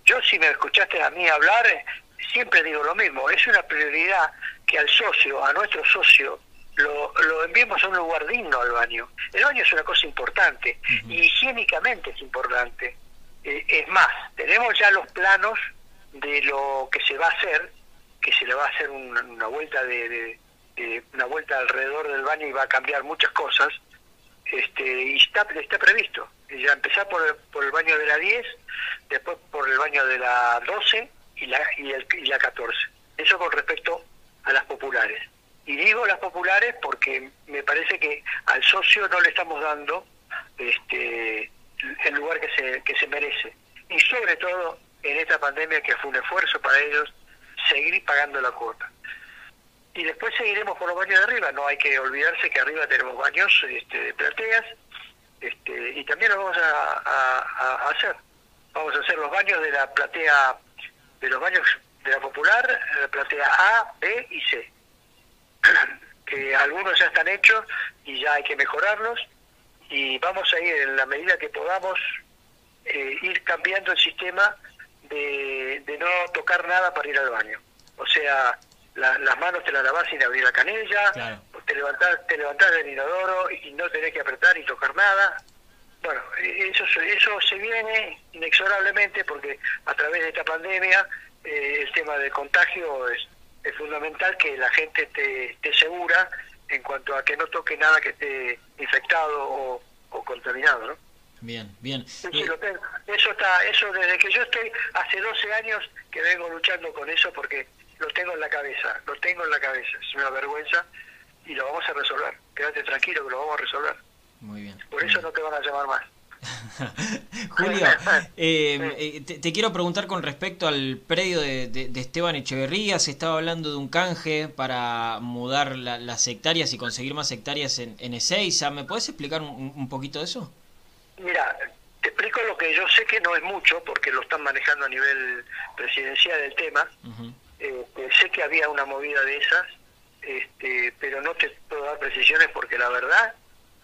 Yo si me escuchaste a mí hablar, siempre digo lo mismo. Es una prioridad que al socio, a nuestro socio, lo, lo enviemos a un lugar digno al baño. El baño es una cosa importante y higiénicamente es importante. Eh, es más, tenemos ya los planos de lo que se va a hacer, que se le va a hacer una, una vuelta de, de- una vuelta alrededor del baño y va a cambiar muchas cosas. Este, y está, está previsto. Ya empezar por el, por el baño de la 10, después por el baño de la 12 y la, y, el- y la 14. Eso con respecto a las populares. Y digo las populares porque me parece que al socio no le estamos dando este, el lugar que se, que se merece. Y sobre todo en esta pandemia que fue un esfuerzo para ellos seguir pagando la cuota. Y después seguiremos por los baños de arriba. No hay que olvidarse que arriba tenemos baños este, de plateas este, y también lo vamos a, hacer. Vamos a hacer los baños de la platea, de los baños de la popular, la platea A, B y C. que algunos ya están hechos y ya hay que mejorarlos y vamos a ir en la medida que podamos eh, ir cambiando el sistema de, de no tocar nada para ir al baño. O sea, la- las manos te las lavas sin abrir la canilla, Claro. te levantás, te levantás del inodoro y no tenés que apretar y tocar nada. Bueno, eh, eso, se- eso se viene inexorablemente porque a través de esta pandemia eh, el tema del contagio es, es fundamental que la gente esté, esté segura en cuanto a que no toque nada que esté infectado o, o contaminado, ¿no? Bien, bien. Sí, Eh, lo tengo. Eso está, eso desde que yo estoy hace 12 años que vengo luchando con eso porque lo tengo en la cabeza, lo tengo en la cabeza, es una vergüenza y lo vamos a resolver. Quédate tranquilo que lo vamos a resolver. muy bien. Por eso no te van a llamar más. Julio, eh, eh, te, te quiero preguntar con respecto al predio de, de- de Esteban Echeverría. Se estaba hablando de un canje para mudar la- las hectáreas y conseguir más hectáreas en, en Ezeiza. ¿Me puedes explicar un, un poquito de eso? Mira, te explico lo que yo sé que no es mucho porque lo están manejando a nivel presidencial el tema. Ujú. Este, sé que había una movida de esas, este, pero no te puedo dar precisiones porque la verdad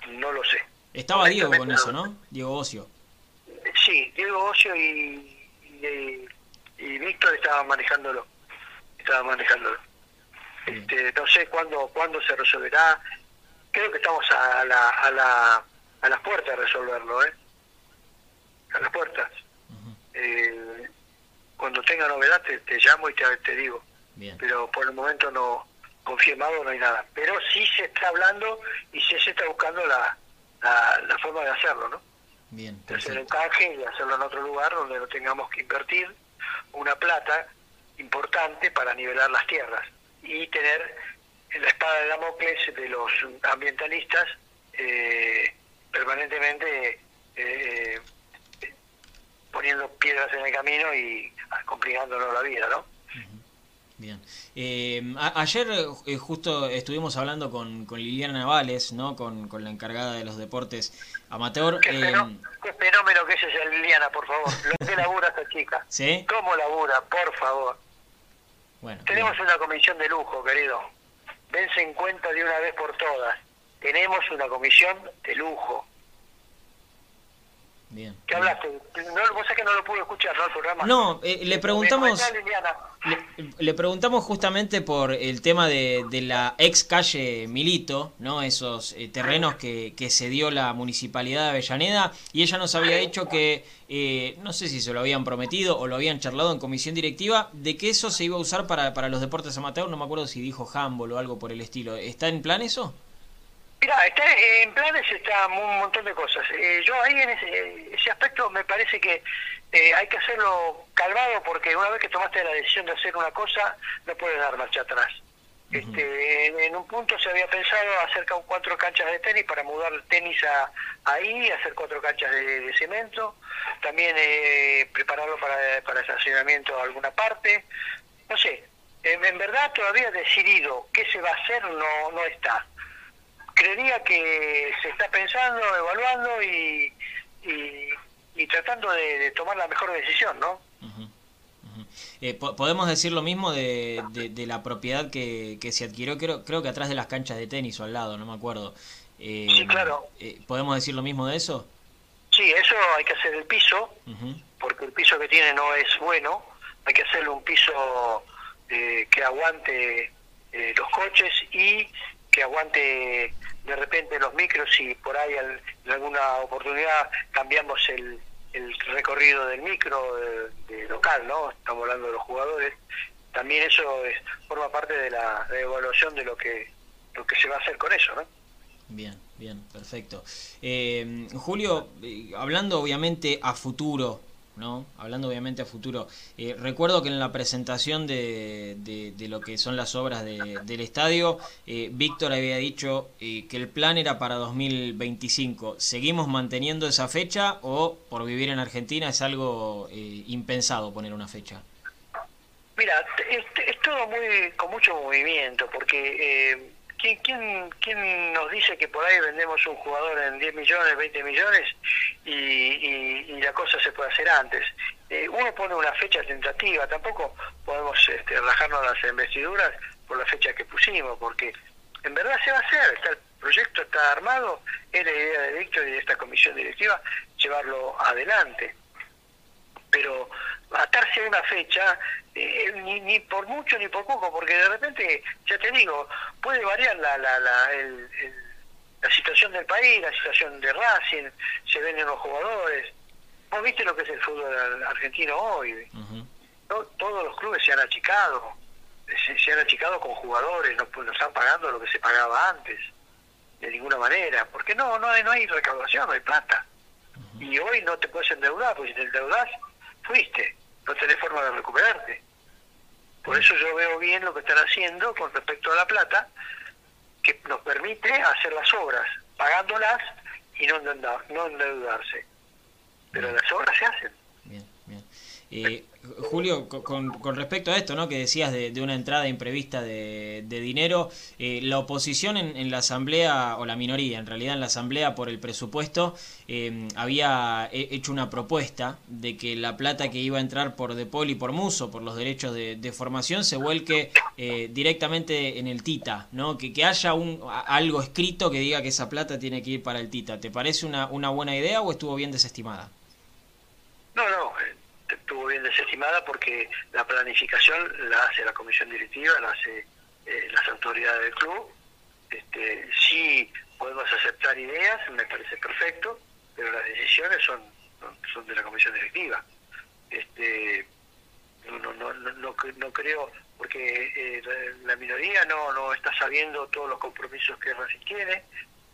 no lo sé. Estaba Diego con eso, no. Diego Ocio. Sí, Diego Ocio y, y, y Víctor estaban manejándolo. Estaban manejándolo. Este, no sé cuándo, cuándo se resolverá. Creo que estamos a, la, a, la, a las puertas de resolverlo, ¿eh? A las puertas. Ujú. Eh, cuando tenga novedad te, te llamo y te, te digo. Bien, Pero por el momento no confirmado no hay nada. Pero sí se está hablando y sí se está buscando la, la, la forma de hacerlo, ¿no? bien, de hacer perfecto. encaje y hacerlo en otro lugar donde no tengamos que invertir una plata importante para nivelar las tierras y tener la espada de Damocles de los ambientalistas eh, permanentemente eh, eh, poniendo piedras en el camino y complicándonos la vida, ¿no? Bien. Eh, a- ayer eh, justo estuvimos hablando con, con Liliana Navales, ¿no? Con, con la encargada de los deportes amateur. Qué, eh, qué fenómeno que es esa Liliana, por favor. Lo que labura esta chica. ¿Sí? ¿Cómo labura? Por favor. Bueno. Tenemos bien. una comisión de lujo, querido. Dense en cuenta de una vez por todas. Tenemos una comisión de lujo. Bien. ¿Qué hablaste? No, vos sabés que no lo pude escuchar, ¿no? El programa. No, eh, le Me preguntamos... Le, le preguntamos justamente por el tema de, de la ex calle Milito, ¿no? Esos eh, terrenos que, que se dio la municipalidad de Avellaneda y ella nos había dicho que, eh, no sé si se lo habían prometido o lo habían charlado en comisión directiva, de que eso se iba a usar para, para los deportes amateur, no me acuerdo si dijo handball o algo por el estilo. ¿Está en plan eso? Mira, está en planes está un montón de cosas. Eh, yo ahí en ese, ese aspecto me parece que eh, hay que hacerlo calmado porque una vez que tomaste la decisión de hacer una cosa, no puedes dar marcha atrás. Este, en, en un punto se había pensado hacer cuatro canchas de tenis para mudar el tenis a, ahí, hacer cuatro canchas de, de cemento, también eh, prepararlo para, para estacionamiento a alguna parte. No sé, en, en verdad todavía decidido qué se va a hacer no, no está creería que se está pensando, evaluando y, y, y tratando de, de tomar la mejor decisión, ¿no? Ujú. Eh, po- ¿Podemos decir lo mismo de, de- de la propiedad que, que se adquirió, creo, creo que atrás de las canchas de tenis o al lado, no me acuerdo? Eh, Sí, claro. eh, ¿Podemos decir lo mismo de eso? Sí, eso hay que hacer el piso, Ujú, porque el piso que tiene no es bueno, hay que hacerle un piso eh, que aguante los coches y que aguante de repente los micros y por ahí en alguna oportunidad cambiamos el, el recorrido del micro de, local, ¿no? Estamos hablando de los jugadores. También eso es, forma parte de la, evaluación de lo que lo que se va a hacer con eso, ¿no? Bien, bien, perfecto. Eh, Julio, eh, hablando obviamente a futuro, ¿no? Hablando obviamente a futuro, eh, recuerdo que en la presentación de, de, lo que son las obras del estadio, eh, Víctor había dicho eh, que el plan era para 2025. ¿Seguimos manteniendo esa fecha o por vivir en Argentina es algo impensado poner una fecha? Mira, es, es, todo muy con mucho movimiento, porque ¿quién, quién, quién nos dice que por ahí vendemos un jugador en 10 millones, 20 millones y, la cosa se puede hacer antes? Eh, uno pone una fecha tentativa, tampoco podemos este, rajarnos las investiduras por la fecha que pusimos, porque en verdad se va a hacer, está, el proyecto está armado, es la idea de Víctor y de esta comisión directiva llevarlo adelante. Pero atarse a una fecha, eh, ni, ni por mucho ni por poco, porque de repente, ya te digo, puede variar la, la, la, el, la situación del país, la situación de Racing, se venden los jugadores. Vos viste lo que es el fútbol argentino hoy. todos los clubes se han achicado, se, han achicado con jugadores, no, no están pagando lo que se pagaba antes, de ninguna manera, porque no, no hay, no hay recaudación, no hay plata. Y hoy no te puedes endeudar, porque si te endeudas, fuiste no tenés forma de recuperarte. Por eso yo veo bien lo que están haciendo con respecto a la plata, que nos permite hacer las obras, pagándolas y no, endeudarse. Pero las obras se hacen. Eh, Julio, con, con, respecto a esto, ¿no? Que decías de, una entrada imprevista de, dinero, eh, la oposición en, la asamblea o la minoría, en realidad en la asamblea por el presupuesto eh, había hecho una propuesta de que la plata que iba a entrar por Depol y por Muso, por los derechos de, formación, se vuelque eh, directamente en el Tita, ¿no? Que, haya un algo escrito que diga que esa plata tiene que ir para el Tita. ¿Te parece una, una buena idea o estuvo bien desestimada? No, no estuvo bien desestimada porque la planificación la hace la comisión directiva, la hace eh, las autoridades del club. Este, sí podemos aceptar ideas, me parece perfecto, pero las decisiones son, son de la comisión directiva. Este, no, no, no, no, creo, porque eh, la, minoría no, no está sabiendo todos los compromisos que Racing tiene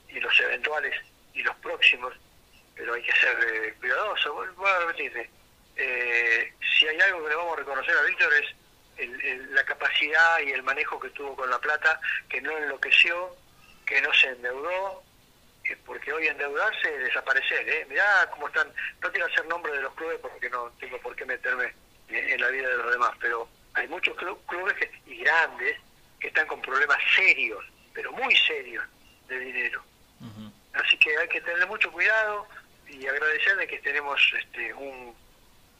y los eventuales y los próximos, pero hay que ser eh, cuidadoso. Voy a repetirte, eh, si hay algo que le vamos a reconocer a Víctor es la capacidad y el manejo que tuvo con la plata, que no enloqueció, que no se endeudó, porque hoy endeudarse es desaparecer. ¿eh? Mirá cómo están, no quiero hacer nombre de los clubes porque no tengo por qué meterme en, la vida de los demás, pero hay muchos clubes y grandes que están con problemas serios, pero muy serios, de dinero. Así que hay que tener mucho cuidado y agradecerle que tenemos este, un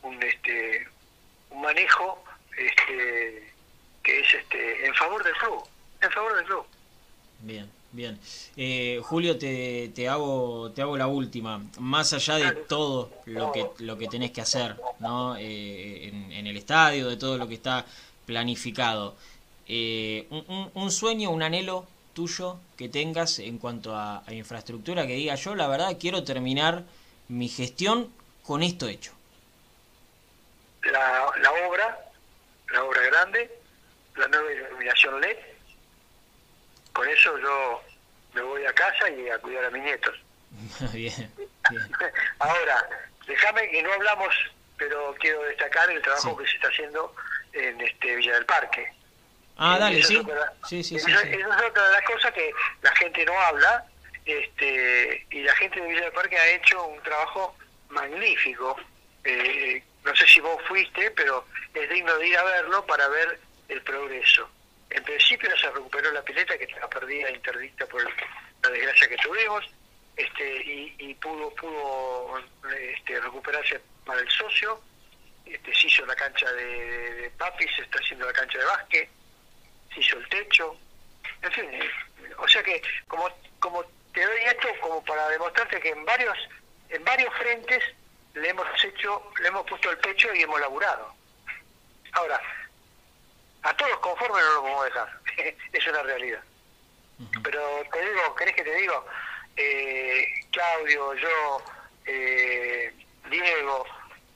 un este un manejo este que es este en favor del club en favor del club. Bien bien. Eh, Julio te, te hago te hago la última. Más allá de todo lo que lo que tenés que hacer no eh, en, el estadio de todo lo que está planificado. Eh, un, un, sueño un anhelo tuyo que tengas en cuanto a, a infraestructura que diga yo la verdad quiero terminar mi gestión con esto hecho la, la obra, la obra grande, la nueva iluminación LED. Con eso yo me voy a casa y a cuidar a mis nietos. bien, Ahora, déjame que no hablamos, pero quiero destacar el trabajo que se está haciendo en este Villa del Parque. Ah, dale, sí. sí, sí, sí, es otra de las cosas que la gente no habla, este, y la gente de Villa del Parque ha hecho un trabajo magnífico, eh, no sé si vos fuiste, pero es digno de ir a verlo para ver el progreso. En principio se recuperó la pileta que estaba perdida, interdicta por la desgracia que tuvimos, este, y, pudo pudo este, recuperarse para el socio. Este, se hizo la cancha de, papi, se está haciendo la cancha de básquet, se hizo el techo, en fin, o sea que como como te doy esto como para demostrarte que en varios en varios frentes le hemos hecho, le hemos puesto el pecho y hemos laburado. Ahora, a todos conformes no lo podemos dejar, es una realidad. Pero te digo, ¿querés que te digo? Eh, Claudio, yo, eh, Diego,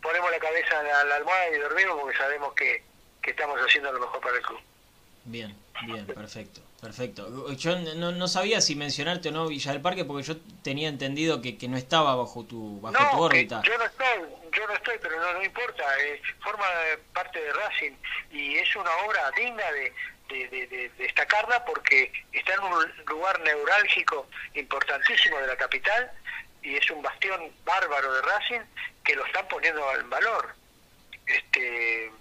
ponemos la cabeza en la, la almohada y dormimos porque sabemos que, que estamos haciendo lo mejor para el club. Bien, bien, perfecto. Perfecto. Yo no, no sabía si mencionarte o no Villa del Parque porque yo tenía entendido que, que no estaba bajo tu bajo tu que órbita. yo no estoy, yo no estoy, pero no, no importa, eh, forma parte de Racing y es una obra digna de, de, de- de destacarla porque está en un lugar neurálgico importantísimo de la capital y es un bastión bárbaro de Racing que lo están poniendo en valor. Este,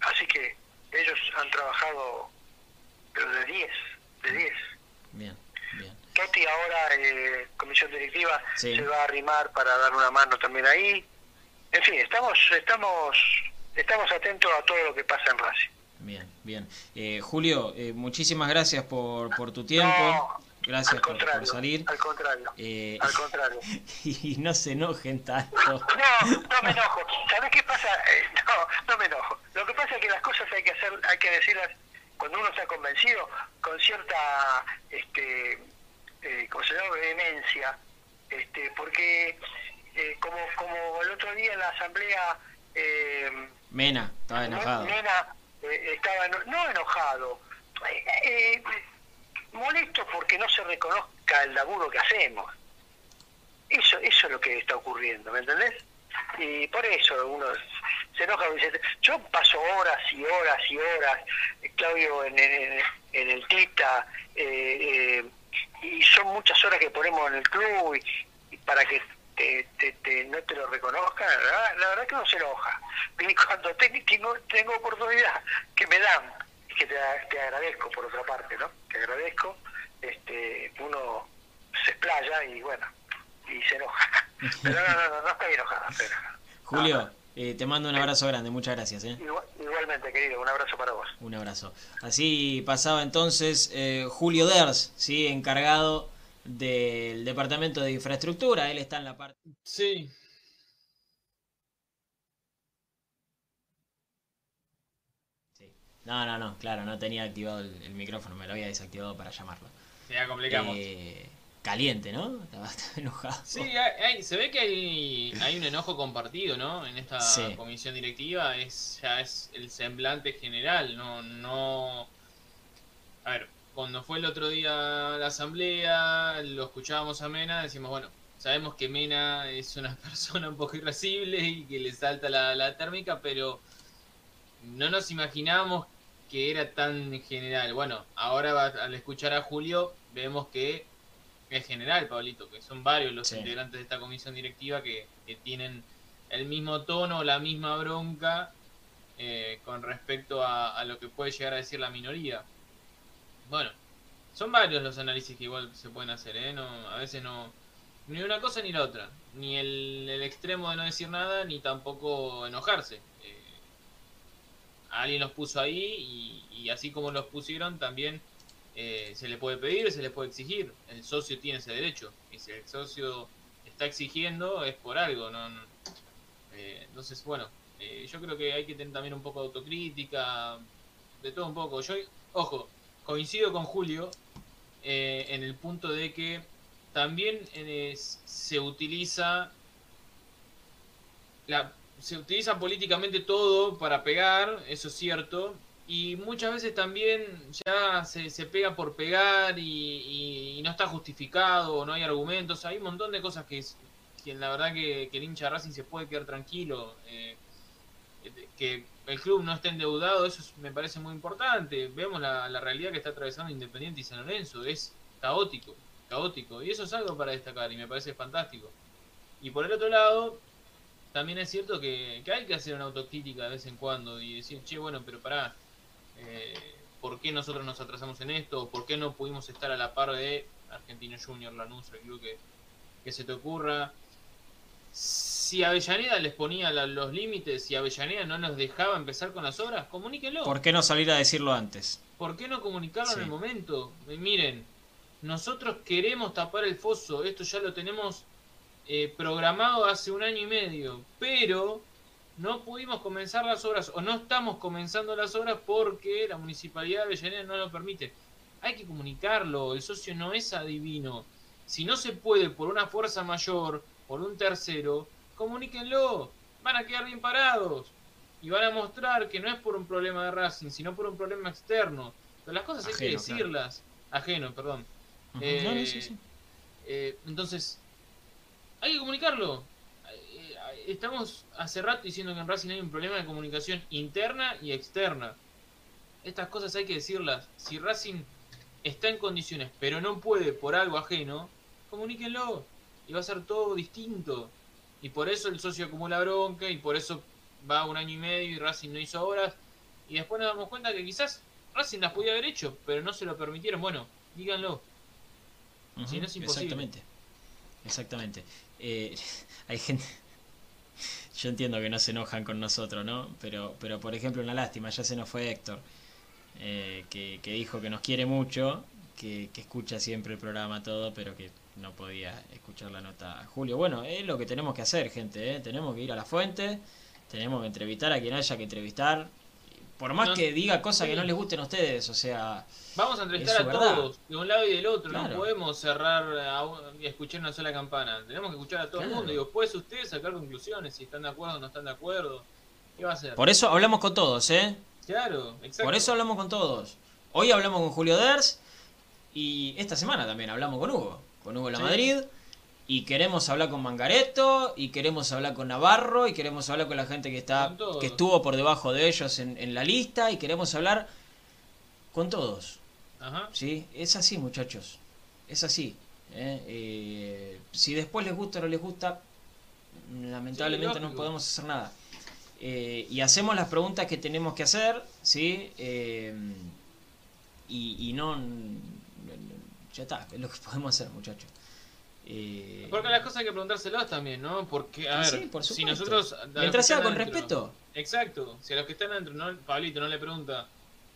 así que ellos han trabajado pero de 10, de 10. Bien, bien. Totti ahora, eh, comisión directiva, Sí. se va a arrimar para dar una mano también ahí. En fin, estamos estamos estamos atentos a todo lo que pasa en Racing. Bien, bien. Eh, Julio, eh, muchísimas gracias por, por tu tiempo. No, gracias al por, contrario, por salir. Al contrario, Eh, al contrario. y no se enojen tanto. No, no me enojo. ¿Sabes qué pasa? Eh, no, no me enojo. Lo que pasa es que las cosas hay que hacer, hay que decirlas cuando uno está convencido, con cierta, este, eh, ¿cómo se llama? Vehemencia, este, porque eh, como, como el otro día en la asamblea, eh, Mena, estaba enojado. Nena eh, estaba eno- no enojado, eh, molesto porque no se reconozca el laburo que hacemos. Eso, eso es lo que está ocurriendo, ¿me entendés? Y por eso uno se enoja. y dice, Yo paso horas y horas y horas, eh, Claudio, en, en- en el Tita, eh, eh, y son muchas horas que ponemos en el club y, y para que te, te- te- no te lo reconozcan, la verdad, la verdad que uno se enoja. Y cuando te- tengo, tengo oportunidad que me dan, que te, te agradezco por otra parte, ¿no? Te agradezco, este, uno se explaya y bueno, y se enoja. Pero no, no, no, no estoy enojada. estoy enojada. Julio, eh, te mando un abrazo grande, muchas gracias. ¿eh? Igual- igualmente, querido, un abrazo para vos. Un abrazo. Así pasaba entonces eh, Julio Ders, ¿sí? encargado del Departamento de Infraestructura. Él está en la parte... Sí. Sí. No, no, no, claro, no tenía activado el, el micrófono, me lo había desactivado para llamarlo. Ya complicamos. Eh, caliente, ¿no? Estaba estaba enojado. Sí, hay- hay- se ve que hay, hay un enojo compartido, ¿no? En esta Sí. comisión directiva es ya es el semblante general, no no A ver, cuando fue el otro día la asamblea, lo escuchábamos a Mena, decimos, bueno, sabemos que Mena es una persona un poco irascible y que le salta la, la térmica, pero no nos imaginábamos que era tan general. Bueno, ahora al escuchar a Julio vemos que es general, Pablito, que son varios los Sí. integrantes de esta comisión directiva que, que tienen el mismo tono, la misma bronca eh, con respecto a, a lo que puede llegar a decir la minoría. Bueno, son varios los análisis que igual se pueden hacer, ¿eh? No, a veces no... Ni una cosa ni la otra. Ni el, el extremo de no decir nada, ni tampoco enojarse. Eh, alguien los puso ahí y, y así como los pusieron también eh, se le puede pedir, se le puede exigir. El socio tiene ese derecho. Y si el socio está exigiendo es por algo. no, eh, Entonces, bueno, eh, yo creo que hay que tener también un poco de autocrítica, de todo un poco. Yo, ojo, coincido con Julio eh, en el punto de que también eh, se utiliza la, se utiliza políticamente todo para pegar, eso es cierto, y muchas veces también ya se, se pega por pegar y, y- no está justificado, no hay argumentos, hay un montón de cosas que, que la verdad que, que el hincha Racing se puede quedar tranquilo, eh, que el club no esté endeudado, eso es- me parece muy importante, vemos la, la realidad que está atravesando Independiente y San Lorenzo, es caótico, caótico, y eso es algo para destacar y me parece fantástico. Y por el otro lado, también es cierto que, que hay que hacer una autocrítica de vez en cuando y decir, che, bueno, pero pará, eh, ¿por qué nosotros nos atrasamos en esto? ¿O ¿Por qué no pudimos estar a la par de Argentino Junior, Lanús, el club que, que se te ocurra? Si Avellaneda les ponía la- los límites, si Avellaneda no nos dejaba empezar con las obras, comuníquenlo. ¿Por qué no salir a decirlo antes? ¿Por qué no comunicarlo Sí. en el momento? Eh, miren, nosotros queremos tapar el foso, esto ya lo tenemos eh, programado hace un año y medio, pero no pudimos comenzar las obras o no estamos comenzando las obras porque la municipalidad de Avellaneda no lo permite. hay que comunicarlo, el socio no es adivino. Si no se puede por una fuerza mayor, por un tercero, comuníquenlo, van a quedar bien parados y van a mostrar que no es por un problema de Racing, sino por un problema externo. Pero las cosas hay que claro. decirlas. Ajeno, perdón. Eh, No, no, sí, sí. eh, entonces, hay que comunicarlo. Estamos hace rato diciendo que en Racing hay un problema de comunicación interna y externa. Estas cosas hay que decirlas. Si Racing está en condiciones, pero no puede por algo ajeno, comuníquenlo. Y va a ser todo distinto. Y por eso el socio acumula bronca y por eso va un año y medio y Racing no hizo obras. Y después nos damos cuenta que quizás Racing las podía haber hecho, pero no se lo permitieron. Bueno, díganlo. Si no es imposible. Exactamente. Exactamente. Eh, hay gente. Yo entiendo que no se enojan con nosotros, ¿no? Pero, pero por ejemplo, una lástima, ya se nos fue Héctor, eh, que, que dijo que nos quiere mucho, que, que escucha siempre el programa todo, pero que no podía escuchar la nota a Julio. Bueno, es lo que tenemos que hacer, gente, ¿eh? Tenemos que ir a la fuente, tenemos que entrevistar a quien haya que entrevistar. Por más No, que diga cosas que no les gusten a ustedes, o sea, Vamos a entrevistar a verdad. todos, de un lado y del otro. Claro. No podemos cerrar a un- y escuchar una sola campana. Tenemos que escuchar a todo el mundo. Y después ustedes sacar conclusiones, si están de acuerdo o no están de acuerdo. ¿Qué va a hacer? por eso hablamos con todos, ¿eh? Claro, exacto. Por eso hablamos con todos. Hoy hablamos con Julio Ders y esta semana también hablamos con Hugo, con Hugo La Sí. Madrid. Y queremos hablar con Mangareto, y queremos hablar con Navarro, y queremos hablar con la gente que está que estuvo por debajo de ellos en, en la lista, y queremos hablar con todos. Ajá. ¿sí? Es así, muchachos. Es así. ¿eh? Eh, si después les gusta o no les gusta, lamentablemente Sí, no podemos hacer nada. Eh, y hacemos las preguntas que tenemos que hacer, ¿sí? Eh, y, y no, Ya está, es lo que podemos hacer, muchachos. Eh, Porque las cosas hay que preguntárselas también, ¿no? Porque, a ver, Sí, por si nosotros. Mientras sea con adentro- respeto. Exacto. Si a los que están adentro, no, Pablito no le pregunta,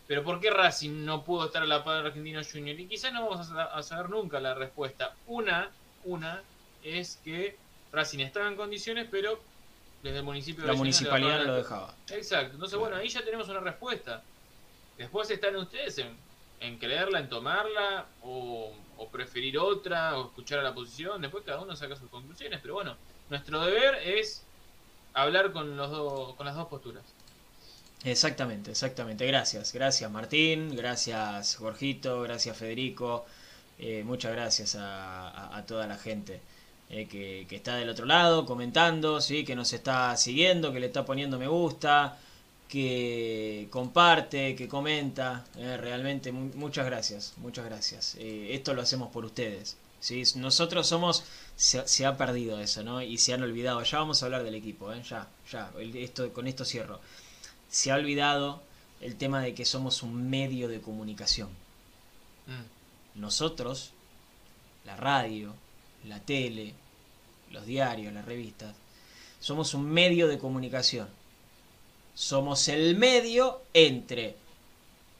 ¿pero por qué Racing no pudo estar a la par de Argentino Junior? Y quizás no vamos a, sa- a saber nunca la respuesta. Una, una es que Racing estaba en condiciones, pero desde el municipio de La municipalidad no lo dejaba. Exacto. Entonces, bueno, ahí ya tenemos una respuesta. Después están ustedes en, en creerla, en tomarla, o, preferir otra, o escuchar a la posición. Después cada uno saca sus conclusiones. Pero bueno, nuestro deber es hablar con, los dos con las dos posturas. Exactamente, exactamente. Gracias, gracias Martín, gracias Jorgito, gracias Federico, eh, muchas gracias a toda la gente eh, que, que está del otro lado comentando, sí, que nos está siguiendo, que le está poniendo me gusta, que comparte, que comenta. eh, realmente mu- muchas gracias, muchas gracias. Eh, esto lo hacemos por ustedes. ¿sí? Nosotros somos, se, se ha perdido eso, ¿no? Y se han olvidado. Ya vamos a hablar del equipo, ¿eh? ya, ya. Esto, con esto cierro se ha olvidado el tema de que somos un medio de comunicación. Mm. Nosotros, la radio, la tele, los diarios, las revistas, somos un medio de comunicación. Somos el medio entre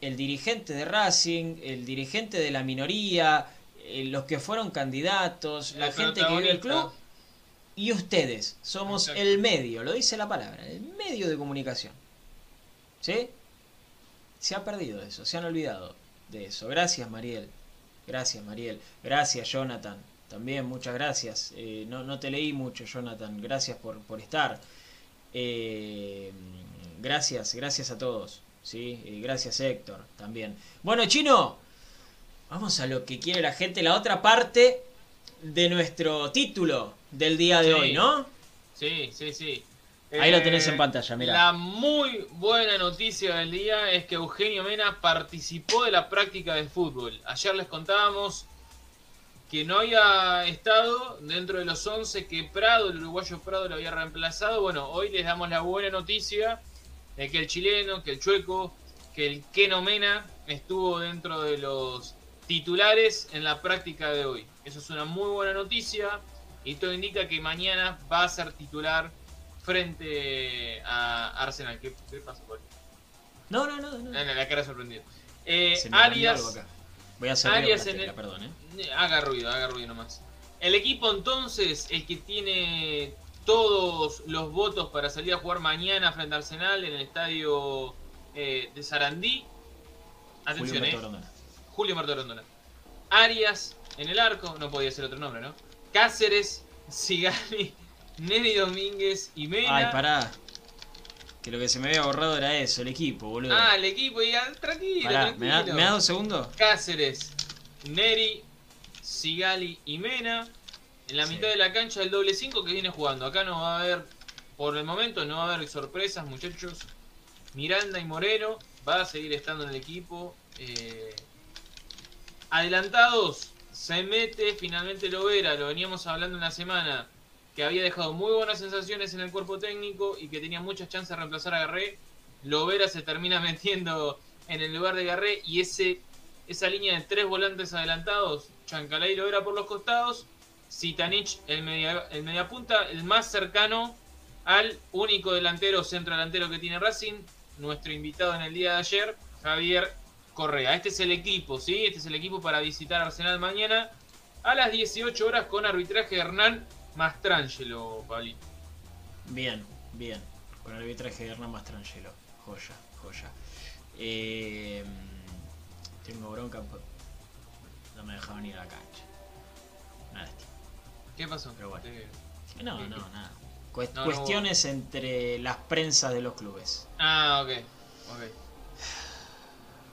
el dirigente de Racing, el dirigente de la minoría, eh, los que fueron candidatos, la gente que vive el club y ustedes. Somos Exacto. el medio, lo dice la palabra, el medio de comunicación. ¿Sí? Se ha perdido eso, se han olvidado de eso. Gracias, Mariel. Gracias, Mariel. Gracias, Jonathan. También muchas gracias. Eh, no, no te leí mucho, Jonathan. Gracias por, por estar. Eh, gracias, gracias a todos. ¿sí? Eh, gracias, Héctor, también. Bueno, Chino, vamos a lo que quiere la gente, la otra parte de nuestro título del día de Sí. hoy, ¿no? Sí, sí, sí. Ahí lo Eh, tenés en pantalla, mirá. La muy buena noticia del día es que Eugenio Mena participó de la práctica de fútbol. Ayer les contábamos que no había estado dentro de los 11 que Prado, el uruguayo Prado, lo había reemplazado. Bueno, hoy les damos la buena noticia de que el chileno, que el chueco, que el Keno Mena estuvo dentro de los titulares en la práctica de hoy. Eso es una muy buena noticia y todo indica que mañana va a ser titular frente a Arsenal. ¿Qué, qué pasa por ahí? No, no, no. no. No, la cara sorprendida. Eh, alias. Voy a hacer alias la en tecla, el- perdón, ¿eh? Haga ruido, haga ruido nomás. El equipo entonces, el que tiene todos los votos para salir a jugar mañana frente a Arsenal en el estadio eh, de Sarandí. Julio Atención, eh. Julio Marto Rondona. Arias en el arco, no podía ser otro nombre, ¿no? Cáceres, Sigali, Neri Domínguez y Mena. Ay, pará. Que lo que se me había borrado era eso, el equipo, boludo. Ah, el equipo, y ah, tranquilo, Pará, ¿me da, tranquilo. ¿me da dos segundos? Cáceres, Neri, Sigali y Mena. En la Sí. mitad de la cancha el doble 5 que viene jugando. Acá no va a haber, por el momento, no va a haber sorpresas, muchachos. Miranda y Moreno va a seguir estando en el equipo. Eh, adelantados, se mete finalmente Lovera. Lo veníamos hablando en la semana. Que había dejado muy buenas sensaciones en el cuerpo técnico y que tenía muchas chances de reemplazar a Garré. Lovera se termina metiendo en el lugar de Garré y ese esa línea de tres volantes adelantados, Chancalay y Lovera por los costados, Zitanich el media, mediapunta, el más cercano al único delantero, centro delantero que tiene Racing, nuestro invitado en el día de ayer, Javier Correa. Este es el equipo, ¿sí? Este es el equipo para visitar Arsenal mañana a las 18 horas con arbitraje de Hernán Mastrangelo, Pablito. Bien, bien. Con arbitraje de Hernán Mastrangelo. Joya, joya. Eh, tengo bronca. por- No me dejaban ir a la cancha. Nada. ¿Qué pasó? Pero bueno. No, ¿Qué- no, nada. Cuest- No, no cuestiones entre las prensas de los clubes. Ah, ok. ok.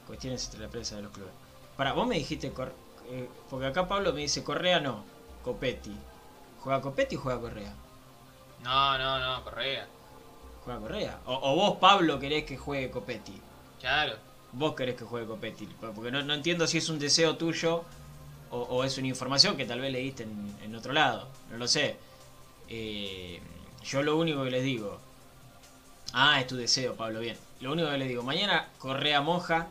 Cuestiones entre la prensa de los clubes. Para, vos me dijiste. Cor- eh, porque acá Pablo me dice Correa no. Copetti. ¿Juega Copetti o juega Correa? No, no, no, Correa. Juega Correa. O, o vos, Pablo, querés que juegue Copetti. Claro. Vos querés que juegue Copetti. Porque no, no entiendo si es un deseo tuyo o, o es una información que tal vez leíste en, en otro lado. No lo sé. Eh, yo lo único que les digo. Ah, es tu deseo, Pablo. Bien. Lo único que les digo. Mañana Correa moja.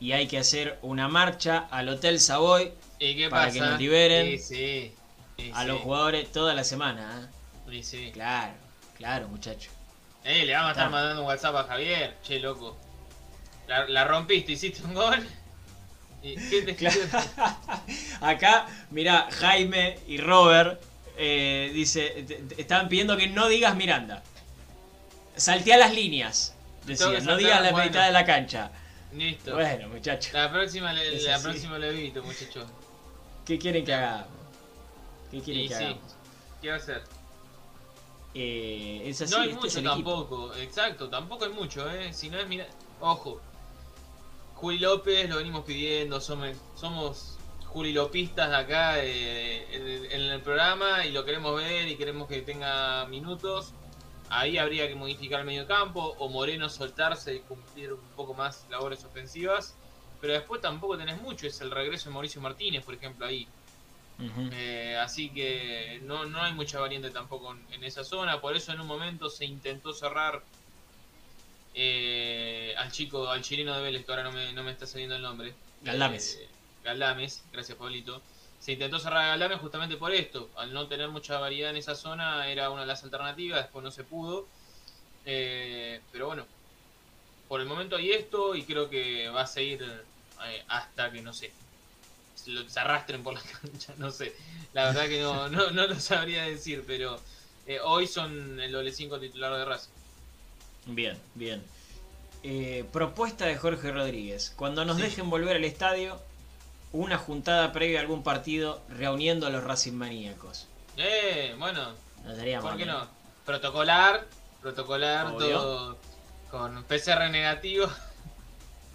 Y hay que hacer una marcha al Hotel Savoy ¿Y qué Para pasa? que nos liberen Sí, sí. Sí, a los jugadores toda la semana. ¿eh? Sí, sí. Claro, claro, muchacho. Eh, le vamos a estar mandando un WhatsApp a Javier. Che, loco. La, la rompiste, hiciste un gol. ¿Y qué te Claro. Acá, mira, Jaime y Robert eh, dice, te- te- estaban pidiendo que no digas Miranda. Saltea las líneas. Decían, no digas la bueno. mitad de la cancha. Listo. Bueno, muchachos, La próxima le, la así. próxima le evito, muchachos. ¿qué quieren que hagamos? ¿Qué quieren Y que sí. hagamos? ¿Qué va a hacer? Eh, es así, no hay este es mucho equipo. tampoco. Exacto, tampoco hay mucho, eh. Si no es mira. Ojo. Juli López lo venimos pidiendo. Somos, somos Juli Lopistas de acá eh, en, en el programa y lo queremos ver y queremos que tenga minutos. Ahí habría que modificar el medio campo o Moreno soltarse y cumplir un poco más labores ofensivas. Pero después tampoco tenés mucho. Es el regreso de Mauricio Martínez, por ejemplo, ahí. Eh, así que no, no hay mucha variante tampoco en, en esa zona. Por eso en un momento se intentó cerrar eh, al chico, al chileno de Vélez, que ahora no me, no me está saliendo el nombre. Galdames. Eh, Galdames, gracias Pablito. Se intentó cerrar a Galdames justamente por esto. Al no tener mucha variedad en esa zona era una de las alternativas, después no se pudo. Eh, pero bueno, por el momento hay esto y creo que va a seguir eh, hasta que no sé. Se, arrastren por la cancha, no sé. La verdad que no, no, no lo sabría decir, pero eh, hoy son el doble 5 titular de Racing. Bien, bien. Eh, propuesta de Jorge Rodríguez. Cuando nos Sí. dejen volver al estadio, una juntada previa a algún partido reuniendo a los Racing maníacos. Eh, bueno, No estaría ¿por mal, qué ¿eh? no? Protocolar, protocolar, Obvio. todo con PCR negativo.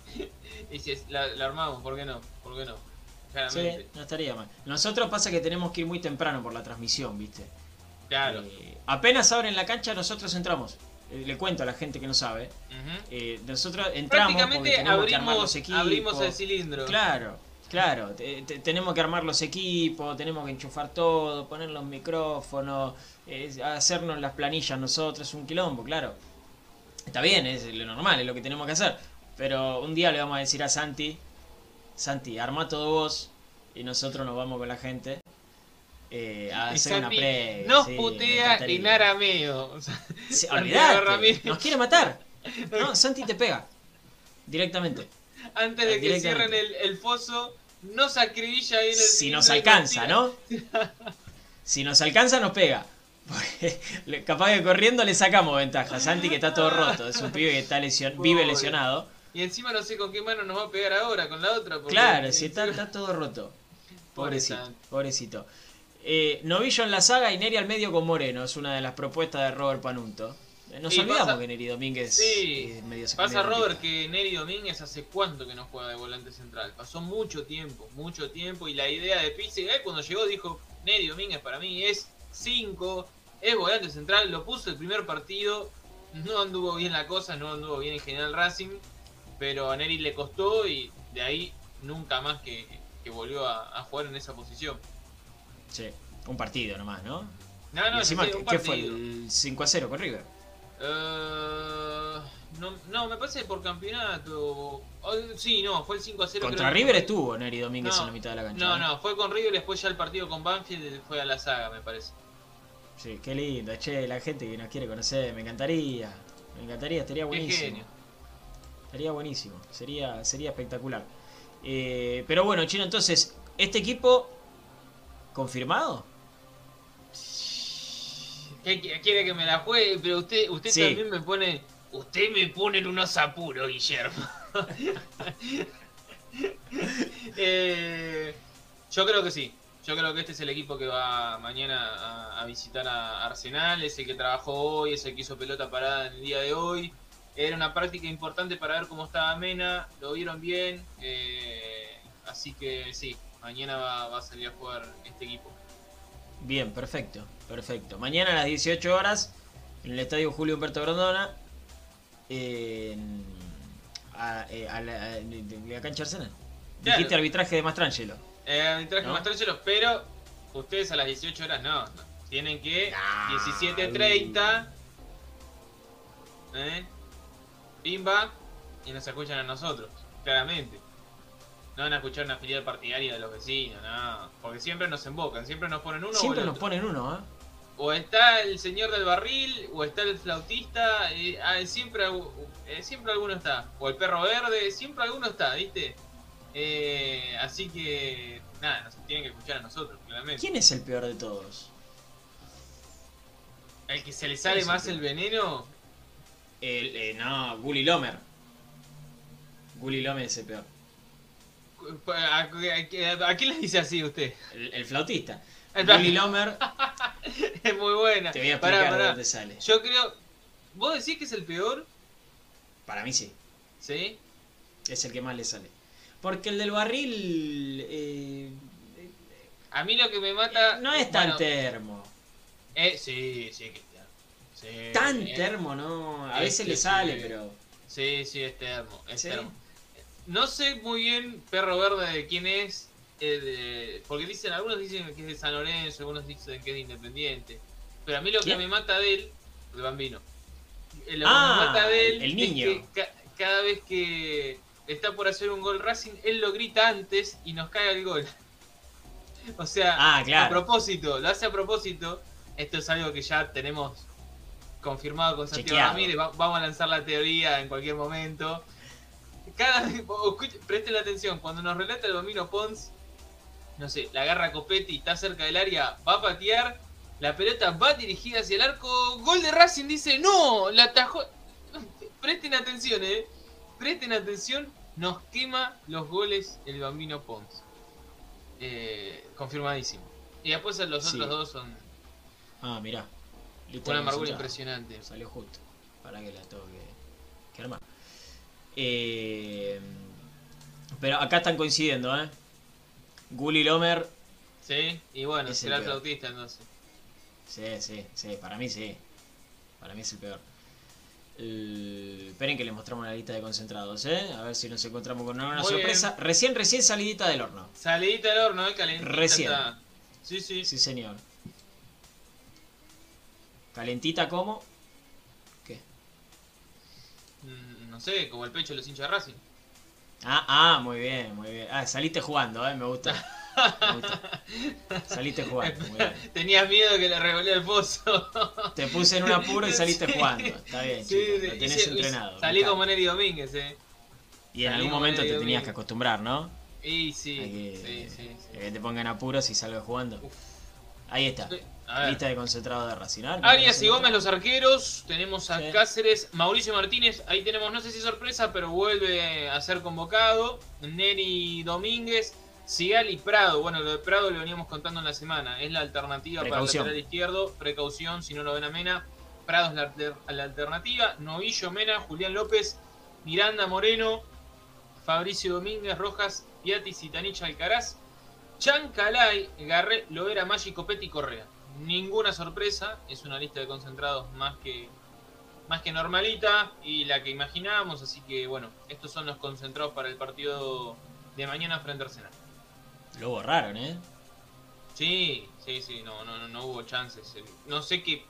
y si es- la, la armamos, ¿por qué no? ¿Por qué no? Sí, no estaría mal. Nosotros pasa que tenemos que ir muy temprano por la transmisión, ¿viste? Claro. Eh, apenas abren la cancha, nosotros entramos. Eh, le cuento a la gente que no sabe. Eh, nosotros entramos porque tenemos que armar los abrimos, equipos. abrimos el cilindro. Claro, claro. te- te- tenemos que armar los equipos, tenemos que enchufar todo, poner los micrófonos, eh, hacernos las planillas nosotros, es un quilombo, claro. Está bien, es lo normal, es lo que tenemos que hacer. Pero un día le vamos a decir a Santi, Santi, arma todo vos y nosotros nos vamos con la gente eh, a Y hacer una pre. nos sí, putea. O sea, Sí, olvidate, Ramírez. nos quiere matar. No, Santi te pega. Directamente. antes de que cierren el, el foso, nos acribilla ahí en el Si nos alcanza. ¿no? Si nos alcanza, nos pega. Porque capaz que corriendo le sacamos ventaja. Santi que está todo roto. Es un pibe que está lesion- vive lesionado. Y encima no sé con qué mano nos va a pegar ahora, con la otra. porque Claro, si está, está todo roto. Pobre Pobrecito, pobrecito. Eh, novillo en la saga y Neri al medio con Moreno. Es una de las propuestas de Robert Panunto. Eh, Nos Y olvidamos pasa- que Neri Domínguez Sí, es medio Pasa. Robert que Neri Domínguez hace cuánto que no juega de volante central. Pasó mucho tiempo, mucho tiempo. Y la idea de Pizzi, él cuando llegó dijo, Neri Domínguez para mí es 5, es volante central. Lo puso el primer partido, no anduvo bien la cosa, no anduvo bien en general Racing. Pero a Neri le costó y de ahí nunca más que, que volvió a, a jugar en esa posición. Sí, un partido nomás, ¿no? No, y no, encima, sí, ¿qué, un qué fue? ¿El 5 a 0 con River? Eh, no, no, me parece por campeonato. Oh, sí, no, fue el 5 a 0. Contra creo que River fue. estuvo Neri Domínguez No, en la mitad de la cancha. No, ¿eh? no, fue con River, después ya el partido con Banfield fue a la saga, me parece. Sí, qué lindo, che, la gente que nos quiere conocer, me encantaría. Me encantaría, estaría buenísimo. Estaría buenísimo, sería, sería espectacular. Eh, pero bueno, Chino, entonces, ¿este equipo confirmado? ¿Qué qui- quiere que me la juegue? Pero usted, usted Sí. también me pone. Usted me pone en unos apuros, Guillermo. Eh, yo creo que sí. Yo creo que este es el equipo que va mañana a, a visitar a Arsenal. Es el que trabajó hoy, es el que hizo pelota parada en el día de hoy. Era una práctica importante para ver cómo estaba Mena. Lo vieron bien. eh, así que sí, mañana va, va a salir a jugar este equipo. Bien, perfecto, perfecto. Mañana a las 18 horas, en el estadio Julio Humberto Grondona, a, eh, a la, a- de- de la cancha Arsenal. Claro. Dijiste arbitraje de Mastrangelo. Eh, traje ¿No? más tránchelos, pero ustedes a las 18 horas no. no. Tienen que Ah, 17.30. ¿Eh? Pimba. Y nos escuchan a nosotros, claramente. No van a escuchar una filial partidaria de los vecinos, no. Porque siempre nos embocan, siempre nos ponen uno Siempre o nos otro. ponen uno, ¿eh? O está el señor del barril, o está el flautista, eh, ah, siempre, eh, siempre alguno está. O el perro verde, siempre alguno está, ¿viste? Eh, así que, nada, nos tienen que escuchar a nosotros, claramente. ¿Quién es el peor de todos? El que se le sale más el el veneno, El, eh, no, Gully Lomer. Gully Lomer es el peor. ¿A, quién le dice así usted? El, flautista. Flautista. Lomer, Es muy buena. te voy a Pará, explicar de pará. dónde sale. Yo creo. ¿Vos decís que es el peor? Para mí sí. ¿Sí? Es el que más le sale. Porque el del barril eh, A mí lo que me mata. no es tan termo. eh, sí, sí, que. Sí, Tan eh, termo, ¿no? A es veces le sale, pero... Sí, sí, es termo. Es termo. No sé muy bien, perro verde, de quién es. eh, de- porque dicen, algunos dicen que es de San Lorenzo, algunos dicen que es de Independiente. Pero a mí lo ¿Quién? que me mata de él, el bambino. Eh, Lo Ah, que me mata de él el es niño. que ca- cada vez que está por hacer un gol Racing, él lo grita antes y nos cae el gol. O sea, Ah, claro. a propósito, lo hace a propósito. Esto es algo que ya tenemos confirmado con Santiago. Ramírez. Va- vamos a lanzar la teoría en cualquier momento. Cada presten atención, cuando nos relata el Bambino Pons, no sé, la agarra Copetti, está cerca del área, va a patear, la pelota va dirigida hacia el arco, gol de Racing, dice, no, la atajó. Presten atención, eh. Presten atención, nos quema los goles el Bambino Pons. Eh, confirmadísimo. Y después los Sí. otros dos son Ah, mirá. Listo una amargura impresionante. Salió justo. Para que la tengo que, que armar. Eh, pero acá están coincidiendo, ¿eh? Gully Lomer, Sí, y bueno, será el flautista entonces. sí, sí, sí, para mí sí. Para mí es el peor. Esperen que les mostramos la lista de concentrados, ¿eh? A ver si nos encontramos con una Muy sorpresa. Recién, recién salidita del horno. Salidita del horno, eh, calentita Recién. está. Sí, sí. Sí, señor. Calentita como... No sé, como el pecho de los hinchas de Racing. Ah, ah, muy bien, muy bien. Ah, saliste jugando, ¿eh? Me gusta. Me gusta. Saliste jugando, muy bien. Tenías miedo que le revolviera el pozo. Te puse en un apuro y saliste Sí. jugando. Está bien, Sí, chico, sí, lo tenés entrenado. Salí como. Neri Domínguez, eh. Y en salí algún momento te tenías que acostumbrar, ¿no? Y sí, que, sí, sí, sí. que te pongan apuros y salgas jugando. Uf. Ahí está. Lista de concentrado de ¿qué Arias y Gómez los arqueros, tenemos a Sí. Cáceres, Mauricio Martínez, ahí tenemos, no sé si sorpresa, pero vuelve a ser convocado, Neri Domínguez, Sigal y Prado, bueno, lo de Prado lo veníamos contando en la semana, es la alternativa Precaución. para el lateral izquierdo, precaución si no lo ven a Mena, Prado es la, alter- la alternativa, Novillo, Mena, Julián López, Miranda Moreno, Fabricio Domínguez, Rojas, Piatti, Citanich, Alcaraz, Chancalay, Garré, Loera, Maggi, Copetti y Correa. Ninguna sorpresa, es una lista de concentrados más que más que normalita y la que imaginábamos, así que bueno, estos son los concentrados para el partido de mañana frente a Arsenal. Lo borraron, ¿eh? Sí, sí, sí, no, no, no, no hubo chances. No sé qué,